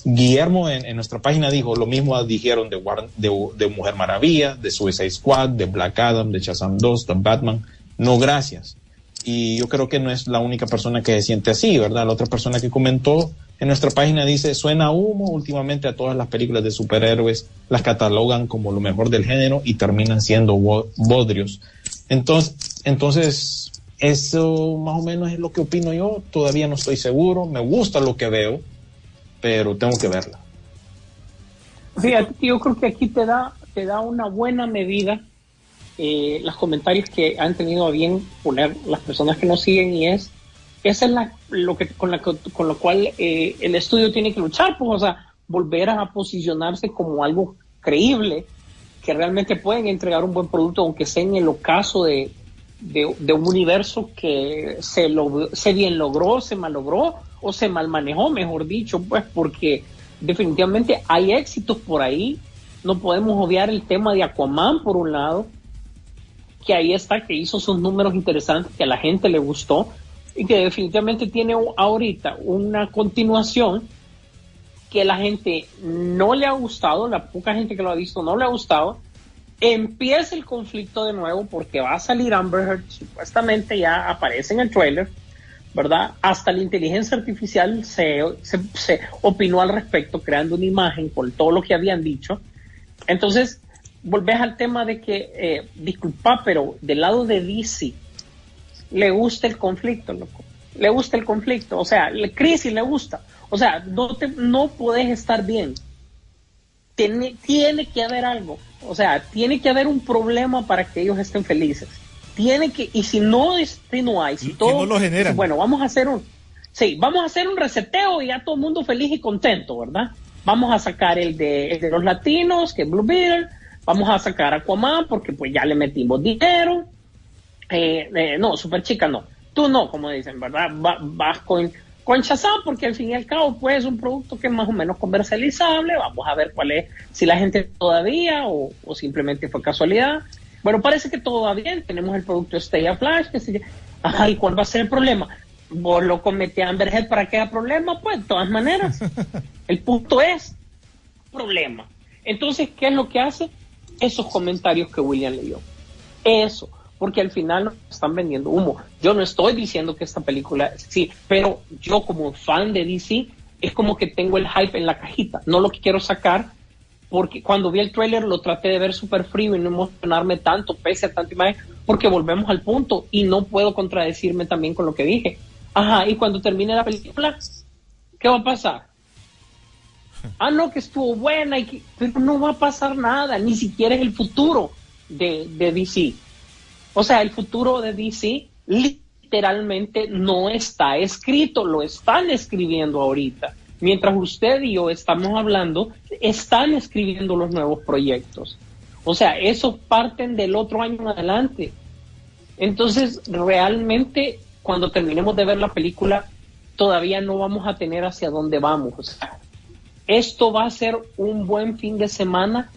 Guillermo en, nuestra página dijo lo mismo dijeron de, Mujer Maravilla, de Suicide Squad, de Black Adam, de Shazam 2, de Batman. No, gracias. Y yo creo que no es la única persona que se siente así, ¿verdad? La otra persona que comentó en nuestra página dice, suena humo, últimamente a todas las películas de superhéroes las catalogan como lo mejor del género y terminan siendo bo- bodrios. Entonces, entonces, eso más o menos es lo que opino yo, todavía no estoy seguro, me gusta lo que veo, pero tengo que verla. Fíjate, yo creo que aquí te da, te da una buena medida eh, los comentarios que han tenido a bien poner las personas que nos siguen y es esa es la, lo que con, la, con lo cual eh, el estudio tiene que luchar, pues, o sea, volver a posicionarse como algo creíble, que realmente pueden entregar un buen producto, aunque sea en el ocaso de, de, un universo que se, lo, se bien logró, se mal logró o se mal manejó, mejor dicho, pues porque definitivamente hay éxitos por ahí. No podemos obviar el tema de Aquaman por un lado, que ahí está, que hizo sus números interesantes, que a la gente le gustó y que definitivamente tiene ahorita una continuación que la gente no le ha gustado, la poca gente que lo ha visto no le ha gustado, empieza el conflicto de nuevo porque va a salir Amber Heard, supuestamente ya aparece en el trailer, ¿verdad? Hasta la inteligencia artificial se, opinó al respecto, creando una imagen con todo lo que habían dicho. Entonces, volvés al tema de que, eh, disculpa, pero del lado de DC, le gusta el conflicto, loco. Le gusta el conflicto. O sea, le, crisis le gusta. O sea, no, te, no podés estar bien. Tiene, tiene que haber algo. O sea, tiene que haber un problema para que ellos estén felices. Tiene que, y si no, si no hay, si Y todo. no lo generan. Bueno, vamos a hacer un. Sí, vamos a hacer un reseteo y ya todo el mundo feliz y contento, ¿verdad? Vamos a sacar el de, el de los latinos, que es Blue Beetle. Vamos a sacar Aquaman porque pues ya le metimos dinero. Eh, eh, no, super chica no. Tú no, como dicen, ¿verdad? Va, vas con, con Shazam porque al fin y al cabo pues es un producto que es más o menos comercializable. Vamos a ver cuál es, si la gente todavía o, o simplemente fue casualidad. Bueno, parece que todo va bien. Tenemos el producto Stay a Flash. Que se, Ay, ¿cuál va a ser el problema? Vos lo comete a Amber Heard para que haya problema, pues de todas maneras. El punto es problema. Entonces, ¿qué es lo que hace? Esos comentarios que William leyó. Eso porque al final nos están vendiendo humo. Yo no estoy diciendo que esta película, sí, pero yo como fan de DC, es como que tengo el hype en la cajita. No lo quiero sacar, porque cuando vi el tráiler lo traté de ver súper frío y no emocionarme tanto, pese a tanta imagen, porque volvemos al punto y no puedo contradecirme también con lo que dije. Ajá, y cuando termine la película, ¿qué va a pasar? Ah, no, que estuvo buena, y que, pero no va a pasar nada, ni siquiera es el futuro de, de DC. O sea, el futuro de DC literalmente no está escrito, lo están escribiendo ahorita. Mientras usted y yo estamos hablando, están escribiendo los nuevos proyectos. O sea, esos parten del otro año adelante. Entonces, realmente, cuando terminemos de ver la película, todavía no vamos a tener hacia dónde vamos. Esto va a ser un buen fin de semana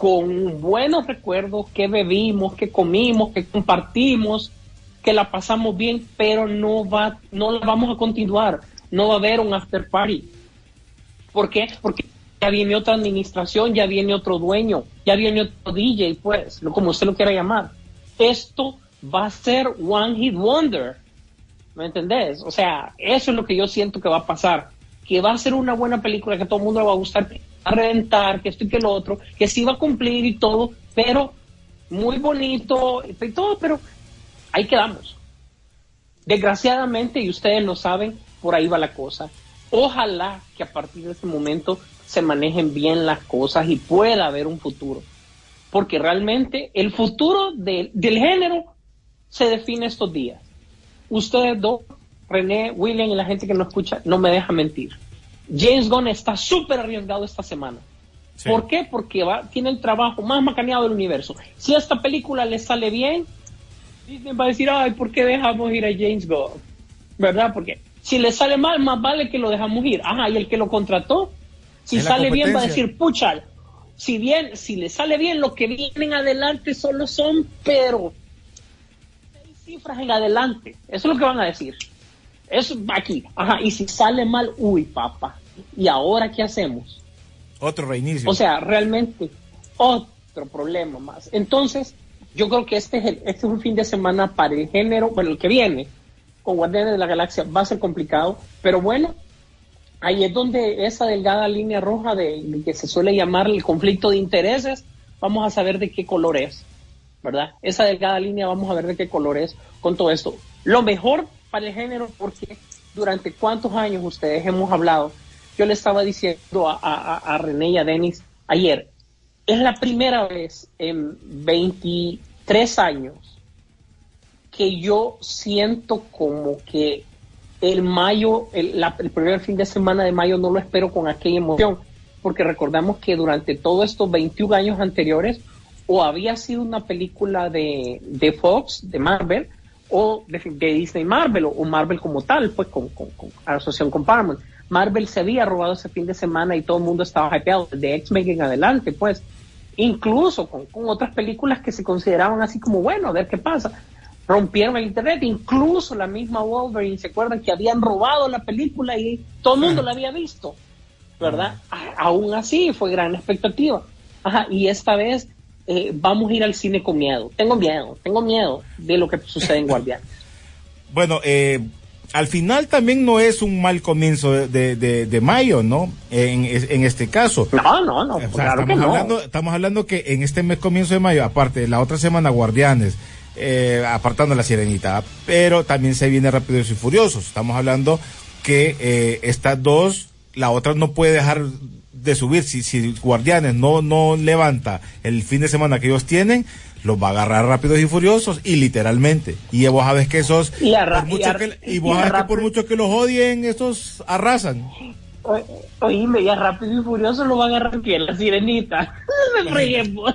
con buenos recuerdos, que bebimos, que comimos, que compartimos, que la pasamos bien, pero no va, no la vamos a continuar, no va a haber un after party. ¿Por qué? Porque ya viene otra administración, ya viene otro dueño, ya viene otro DJ, pues, como usted lo quiera llamar. Esto va a ser One Hit Wonder. ¿Me entendés? O sea, eso es lo que yo siento que va a pasar. Que va a ser una buena película, que todo el mundo va a gustar, a reventar, que esto y que lo otro, que sí va a cumplir y todo, pero muy bonito y todo, pero ahí quedamos. Desgraciadamente, y ustedes lo saben, por ahí va la cosa. Ojalá que a partir de este momento se manejen bien las cosas y pueda haber un futuro. Porque realmente el futuro de, del género se define estos días. Ustedes dos, René, William y la gente que nos escucha, no me deja mentir. James Gunn está súper arriesgado esta semana. Sí. ¿Por qué? Porque va, tiene el trabajo más macaneado del universo. Si a esta película le sale bien, Disney va a decir, ay, ¿por qué dejamos ir a James Gunn? ¿Verdad? Porque si le sale mal, más vale que lo dejamos ir. Ajá, y el que lo contrató, si sale bien, va a decir, pucha, si bien, si le sale bien, lo que vienen adelante solo son, pero seis cifras en adelante. Eso es lo que van a decir. Eso aquí. Ajá, y si sale mal, uy, papá. ¿Y ahora qué hacemos? Otro reinicio. O sea, realmente otro problema más. Entonces, yo creo que este es, el- este es un fin de semana para el género, bueno, el que viene con Guardianes de la Galaxia va a ser complicado, pero bueno, ahí es donde esa delgada línea roja de, de que se suele llamar el conflicto de intereses, vamos a saber de qué color es, ¿verdad? Esa delgada línea vamos a ver de qué color es con todo esto. Lo mejor para el género, porque durante cuántos años ustedes hemos hablado, yo le estaba diciendo a, a, a- René y a Denis ayer, es la primera vez en 23 años que yo siento como que el mayo, el, la- el primer fin de semana de mayo no lo espero con aquella emoción, porque recordamos que durante todos estos 21 años anteriores o había sido una película de, de Fox, de Marvel, o de, de Disney Marvel, o, o Marvel como tal, pues con, con, con asociación con Paramount. Marvel se había robado ese fin de semana y todo el mundo estaba hypeado, de X-Men en adelante, pues, incluso con, con otras películas que se consideraban así como, bueno, a ver qué pasa. Rompieron el internet, incluso la misma Wolverine, ¿se acuerdan que habían robado la película y todo el mundo la había visto? ¿Verdad? A- aún así fue gran expectativa. Ajá, y esta vez eh, vamos a ir al cine con miedo. Tengo miedo, tengo miedo de lo que sucede en Guardianes. Bueno, eh, al final también no es un mal comienzo de, de- de- de mayo, ¿no? En, en este caso. No, no, no, O sea, claro que no. hablando, estamos hablando que en este mes comienzo de mayo, aparte, la otra semana Guardianes, eh, apartando la Sirenita, pero también se viene Rápidos y Furiosos. Estamos hablando que eh, estas dos, la otra no puede dejar de subir. Si, si Guardianes no, no levanta el fin de semana que ellos tienen, los va a agarrar Rápidos y Furiosos y literalmente. Y vos sabes que esos, Y por y mucho a- que, y y vos a sabes que por mucho que los odien, estos arrasan. O- Oíme, ya rápido y furioso lo va a agarrar que la sirenita. Me reguemos.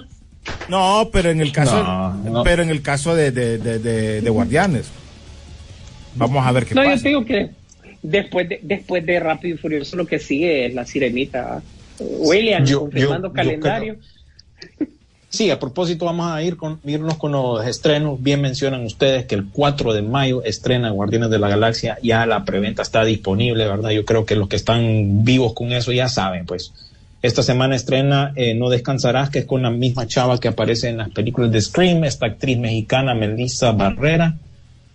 No, pero en el caso, No, no. pero en el caso de, de, de, de- de Guardianes. Vamos a ver qué No, yo pasa. te digo que después de, después de Rápido y Furioso lo que sigue es la sirenita. William, Yo- confirmando yo- yo calendario. Sí, a propósito, vamos a ir con, irnos con los estrenos. Bien mencionan ustedes que el 4 de mayo estrena Guardianes de la Galaxia. Ya la preventa está disponible, ¿verdad? Yo creo que los que están vivos con eso ya saben, pues. Esta semana estrena eh, No Descansarás, que es con la misma chava que aparece en las películas de Scream, esta actriz mexicana Melissa Barrera.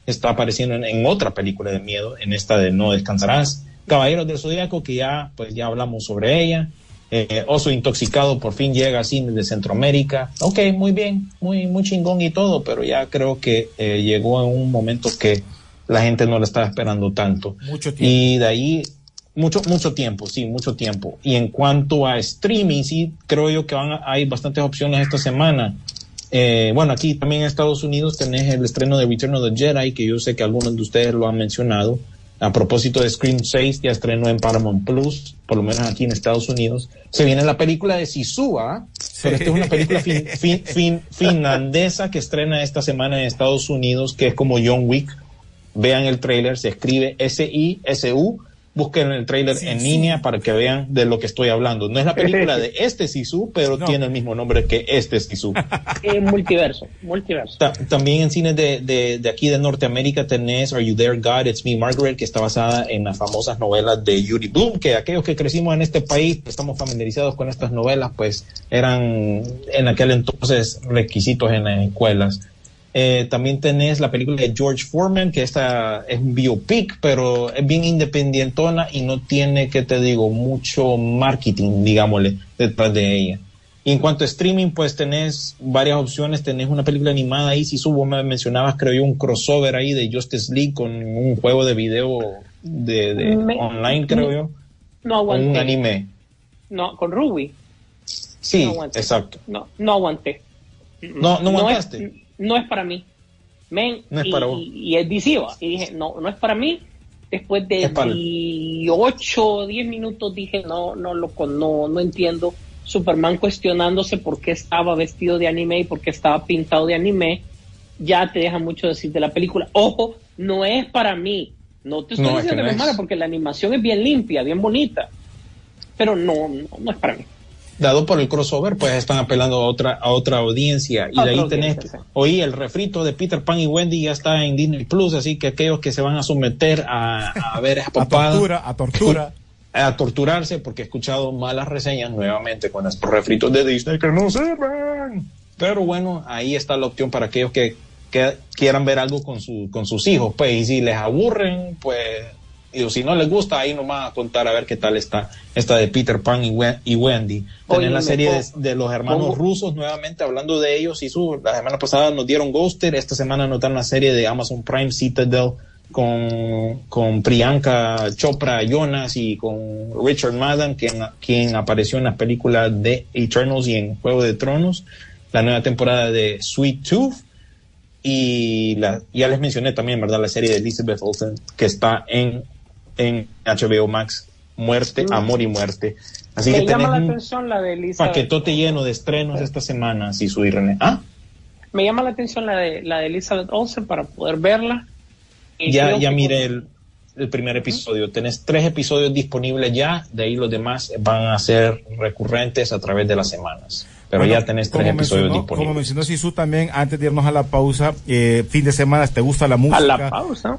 Está apareciendo en, otra película de miedo, en esta de No Descansarás. Caballeros del Zodíaco, que ya, pues ya hablamos sobre ella. Eh, Oso Intoxicado por fin llega a cines de Centroamérica. Ok, muy bien, muy, muy chingón y todo, pero ya creo que eh, llegó en un momento que la gente no la estaba esperando tanto. Mucho tiempo. Y de ahí, mucho, mucho tiempo, sí, mucho tiempo. Y en cuanto a streaming, sí, creo yo que van a- hay bastantes opciones esta semana. Eh, bueno, aquí también en Estados Unidos tenés el estreno de Return of the Jedi, que yo sé que algunos de ustedes lo han mencionado. A propósito de Scream 6, ya estrenó en Paramount Plus, por lo menos aquí en Estados Unidos. Se viene la película de Sisu, ¿ah? Pero esta es una película fin- fin- fin- finlandesa que estrena esta semana en Estados Unidos, que es como John Wick. Vean el tráiler, se escribe S-I-S-U. Busquen el tráiler en línea para que vean de lo que estoy hablando. No es la película de este Sisu, pero No. tiene el mismo nombre que este Sisu. Eh, multiverso, multiverso. Ta- también en cines de, de, de aquí de Norteamérica tenés Are You There God, It's Me Margaret, que está basada en las famosas novelas de Yuri Bloom, que aquellos que crecimos en este país, que estamos familiarizados con estas novelas, pues eran en aquel entonces requisitos en las escuelas. Eh, también tenés la película de George Foreman, que esta es un biopic, pero es bien independientona y no tiene, que te digo, mucho marketing, digámosle, detrás de ella. Y en cuanto a streaming, pues tenés varias opciones. Tenés una película animada ahí. Si subo, me mencionabas, creo yo, un crossover ahí de Justice League con un juego de video de, de Me- online, creo yo. No Con un aguanté. anime. No, con Ruby. Sí, No aguanté. exacto. No, no aguanté. No, no aguantaste. es, no es para mí. Men, No es y, para vos. y- es visiva. Y dije, no, no es para mí. después de Es para- 8 o 10 minutos dije, no, no, loco, no, no entiendo. Superman cuestionándose por qué estaba vestido de anime y por qué estaba pintado de anime, ya te deja mucho decir de la película. Ojo, no es para mí. No te estoy No, es que diciendo no es. mala porque la animación es bien limpia, bien bonita. Pero no, no, no es para mí. Dado por el crossover, pues están apelando a otra, a otra audiencia. Y de ahí tenés, oí el refrito de Peter Pan y Wendy ya está en Disney Plus, así que aquellos que se van a someter a, a ver esa A tortura, a tortura. a torturarse, porque he escuchado malas reseñas nuevamente con estos refritos de Disney que no sirven. Pero bueno, ahí está la opción para aquellos que, que quieran ver algo con, su, con sus hijos, pues, y si les aburren, pues, y si no les gusta, ahí nomás a contar a ver qué tal está esta de Peter Pan y, Wen- y Wendy. Tenés la serie de, los hermanos rusos, nuevamente hablando de ellos, y su, la semana pasada nos dieron Ghoster, esta semana nos dan la serie de Amazon Prime Citadel con, con Priyanka Chopra Jonas y con Richard Madden, quien, quien apareció en las películas de Eternals y en Juego de Tronos, la nueva temporada de Sweet Tooth, y la, ya les mencioné también, ¿verdad? La serie de Elizabeth Olsen, que está en, en HBO Max, Muerte, Amor y Muerte. Así me que llama la un atención la de paquetote lleno de estrenos esta semana, si su René. ¿Ah? Me llama la atención la de, la de Elizabeth Olsen para poder verla. Y Ya, ya miré el, el primer episodio. Tenés tres episodios disponibles ya, de ahí los demás van a ser recurrentes a través de las semanas. Pero Bueno, ya tenés tres como episodios mencionó- disponibles. Como mencionó Sisu también, antes de irnos a la pausa, eh, fin de semana, ¿te gusta la música? A la pausa.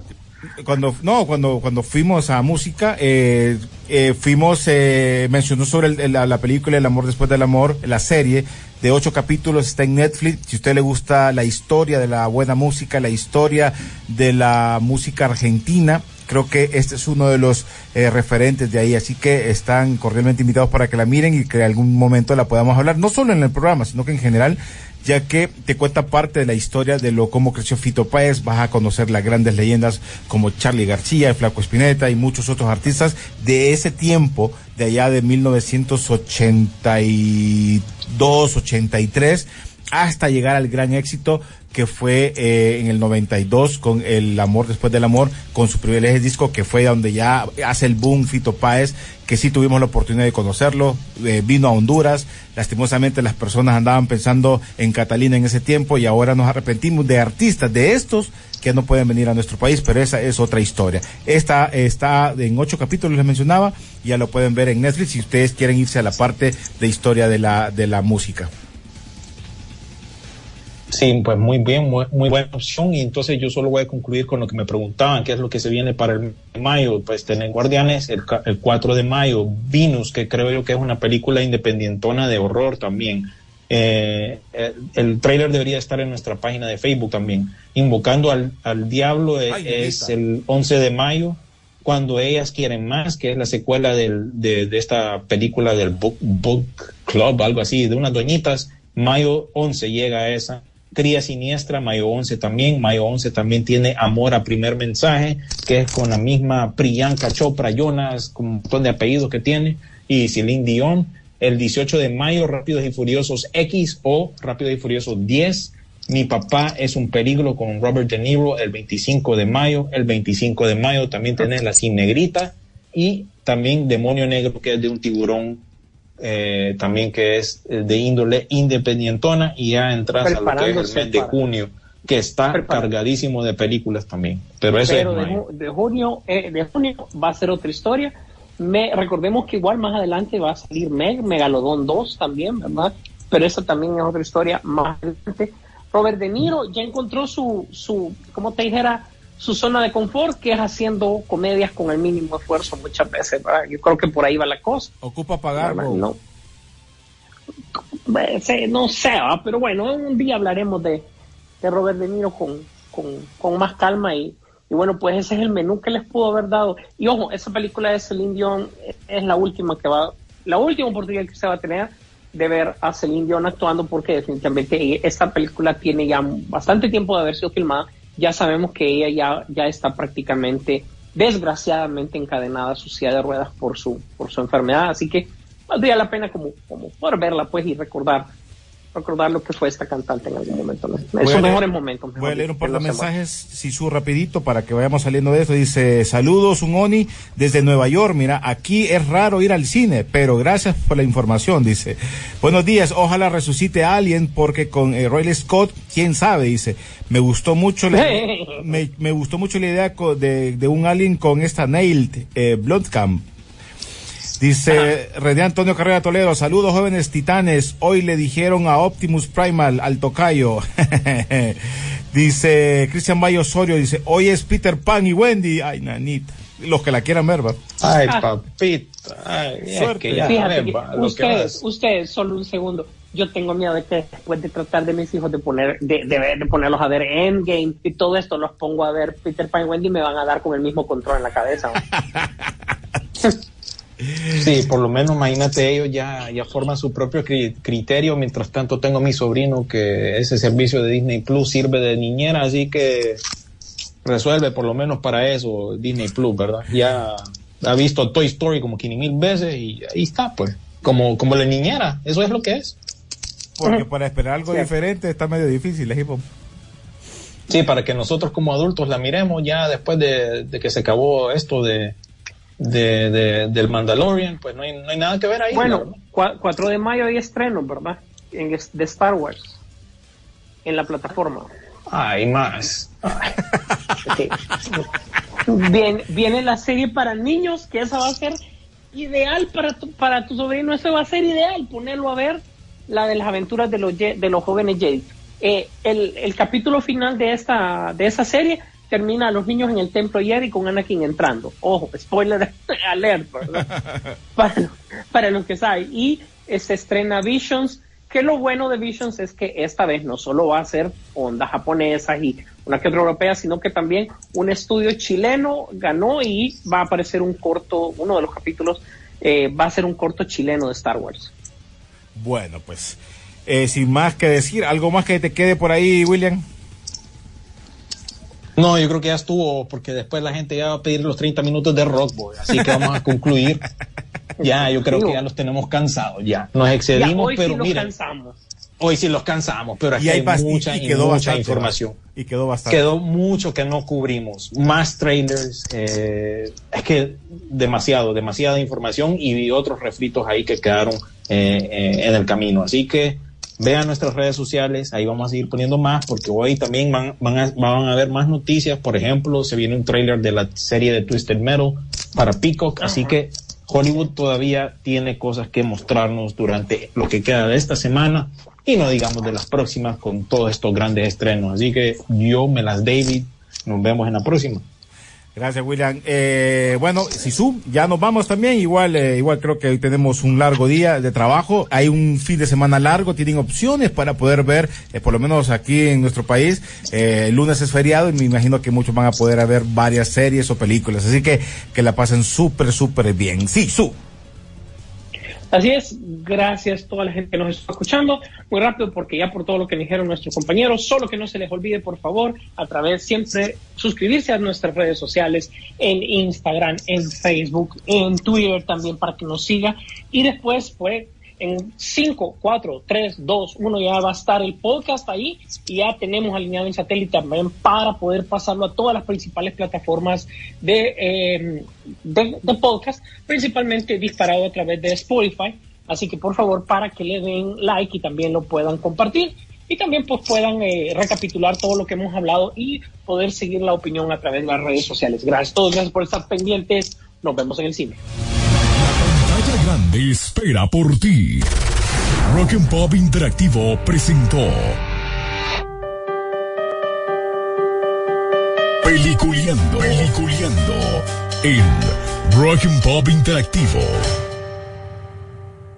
Cuando no cuando cuando fuimos a música eh, eh, fuimos eh, mencionó sobre el- la, la película El amor después del amor la serie de ocho capítulos está en Netflix. Si usted le gusta la historia de la buena música la historia de la música argentina creo que este es uno de los eh, referentes de ahí. Así que están cordialmente invitados para que la miren y que en algún momento la podamos hablar no solo en el programa sino que en general ya que te cuenta parte de la historia de lo cómo creció Fito Páez, vas a conocer las grandes leyendas como Charlie García, Flaco Espineta y muchos otros artistas de ese tiempo, de allá de 1982, 83, hasta llegar al gran éxito que fue eh, en el 92 con El Amor Después del Amor, con su primer disco, que fue donde ya hace el boom Fito Páez, que sí tuvimos la oportunidad de conocerlo, eh, vino a Honduras, lastimosamente las personas andaban pensando en Catalina en ese tiempo y ahora nos arrepentimos de artistas, de estos que no pueden venir a nuestro país, pero esa es otra historia. Esta está en ocho capítulos, les mencionaba, ya lo pueden ver en Netflix si ustedes quieren irse a la parte de historia de la, de la música. Sí, pues muy bien, muy, muy buena opción. Y entonces yo solo voy a concluir con lo que me preguntaban, qué es lo que se viene para el mayo. Pues tener Guardianes el, el 4 de mayo, Venus, que creo yo que es una película independientona de horror también. Eh, eh, el trailer debería estar en nuestra página de Facebook también. Invocando al, al diablo Ay, es el 11 de mayo. Cuando ellas quieren más, que es la secuela del, de, de esta película del Book, Book Club, algo así, de unas doñitas. Mayo 11 llega esa. Cría Siniestra, Mayo 11 también. Mayo 11 también tiene Amor a Primer Mensaje, que es con la misma Priyanka Chopra Jonas, con un montón de apellidos que tiene, y Celine Dion. El 18 de mayo, Rápidos y Furiosos X o Rápidos y Furiosos 10. Mi papá es un peligro con Robert De Niro el 25 de mayo. El 25 de mayo también tenés La Sin Negrita y también Demonio Negro, que es de un tiburón eh, también que es eh, de índole independientona y ya entras a lo que es el mes de junio, que está cargadísimo de películas también. Pero eso pero es de, ju- de junio eh, de junio va a ser otra historia. Me recordemos que igual más adelante va a salir Meg Megalodon 2 también verdad pero esa también es otra historia más adelante. Robert De Niro ya encontró su su como te dijera su zona de confort que es haciendo comedias con el mínimo esfuerzo muchas veces ¿verdad? yo creo que por ahí va la cosa Ocupa pagar, no Eh, no sé, ¿va? pero bueno, un día hablaremos de, de Robert De Niro con, con, con más calma y, y bueno, pues ese es el menú que les pudo haber dado. Y ojo, esa película de Celine Dion es- es la última que va, la última oportunidad que se va a tener de ver a Celine Dion actuando porque definitivamente esta película tiene ya bastante tiempo de haber sido filmada. Ya sabemos que ella ya, ya está prácticamente, desgraciadamente encadenada a su silla de ruedas por su, por su enfermedad. Así que valdría la pena como, como poder verla pues y recordar recordar lo que fue esta cantante en algún momento. ¿no? Leer- mejores momentos. Voy a leer un par de mensajes, Sisu, rapidito, para que vayamos saliendo de esto. Dice, saludos, un Oni, desde Nueva York. Mira, aquí es raro ir al cine, pero gracias por la información, dice. Buenos días, ojalá resucite a alguien, porque con eh, Riley Scott, quién sabe, dice. Me gustó mucho la, me, me gustó mucho la idea de, de un alien con esta Nailed, eh, Bloodcamp. Dice René Antonio Carrera Toledo, saludos jóvenes titanes, hoy le dijeron a Optimus Primal al tocayo. dice Cristian Bayo Osorio, dice, hoy es Peter Pan y Wendy. Ay, nanita, los que la quieran ver, va. Ay, Ah. papita. Ay, es Suerte. que ya Fíjate ven, que va, lo que ustedes, ustedes, solo un segundo. Yo tengo miedo de que después de tratar de mis hijos de poner, de, de, ver- de ponerlos a ver Endgame y todo esto, los pongo a ver Peter Pan y Wendy y me van a dar con el mismo control en la cabeza. Sí, por lo menos imagínate ellos ya, ya forman su propio cri- criterio. Mientras tanto tengo a mi sobrino que ese servicio de Disney Plus sirve de niñera, así que resuelve por lo menos para eso Disney Plus, ¿verdad? Ya ha visto Toy Story como 500 mil veces y ahí está, pues. Como, como la niñera, eso es lo que es. Porque para esperar algo diferente está medio difícil, ¿eh? Sí, para que nosotros como adultos la miremos ya después de, de que se acabó esto de, de, de- del Mandalorian, pues no hay, no hay nada que ver ahí. Bueno, cua- 4 de mayo hay estreno, ¿verdad? En, de Star Wars. En la plataforma. Hay más. Sí. Viene, viene la serie para niños, que esa va a ser ideal para tu, para tu sobrino. Eso va a ser ideal, ponerlo a ver la de las aventuras de los, de los jóvenes Jedi. Eh, el, el capítulo final de esta de esa serie termina a los niños en el templo Jedi con Anakin entrando. Ojo, spoiler alert, ¿verdad? para, para los que saben. Y se estrena Visions, que lo bueno de Visions es que esta vez no solo va a ser ondas japonesas y una que otra europea, sino que también un estudio chileno ganó y va a aparecer un corto, uno de los capítulos eh, va a ser un corto chileno de Star Wars. Bueno, pues, eh, sin más que decir, ¿algo más que te quede por ahí, William? No, yo creo que ya estuvo, porque después la gente ya va a pedir los 30 minutos de Rockboy, así que vamos a concluir. Ya, yo creo que ya los tenemos cansados, ya. Nos Ya, excedimos, hoy pero sí mira, cansamos. hoy sí los cansamos, pero aquí Y hay hay bast- y- mucha, y y quedó mucha bastante, información. Y quedó bastante. Quedó mucho que no cubrimos. Más trailers. eh, es que demasiado, demasiada información y otros refritos ahí que quedaron eh, eh, en el camino. Así que vean nuestras redes sociales. Ahí vamos a seguir poniendo más porque hoy también van, van, a, van a haber más noticias. Por ejemplo, se viene un trailer de la serie de Twisted Metal para Peacock. Así que Hollywood todavía tiene cosas que mostrarnos durante lo que queda de esta semana y no digamos de las próximas con todos estos grandes estrenos. Así que yo me las David, nos vemos en la próxima. Gracias, William. Eh, bueno, Sisu, ya nos vamos también. Igual, eh, igual creo que hoy tenemos un largo día de trabajo. Hay un fin de semana largo. Tienen opciones para poder ver, eh, por lo menos aquí en nuestro país. Eh, el lunes es feriado y me imagino que muchos van a poder ver varias series o películas. Así que que la pasen súper, súper bien. Sisu. Así es, gracias a toda la gente que nos está escuchando. Muy rápido, porque ya por todo lo que dijeron nuestros compañeros, solo que no se les olvide, por favor, a través siempre suscribirse a nuestras redes sociales, en Instagram, en Facebook, en Twitter también para que nos siga. Y después, pues, en 5, 4, 3, 2, 1 ya va a estar el podcast ahí y ya tenemos alineado el satélite también para poder pasarlo a todas las principales plataformas de, eh, de, de podcast, principalmente disparado a través de Spotify. Así que por favor, para que le den like y también lo puedan compartir y también pues puedan eh, recapitular todo lo que hemos hablado y poder seguir la opinión a través de las redes sociales. Gracias a todos, gracias por estar pendientes. Nos vemos en el cine. Grande espera por ti. Rock and Pop Interactivo presentó Peliculeando, Peliculeando en Rock and Pop Interactivo.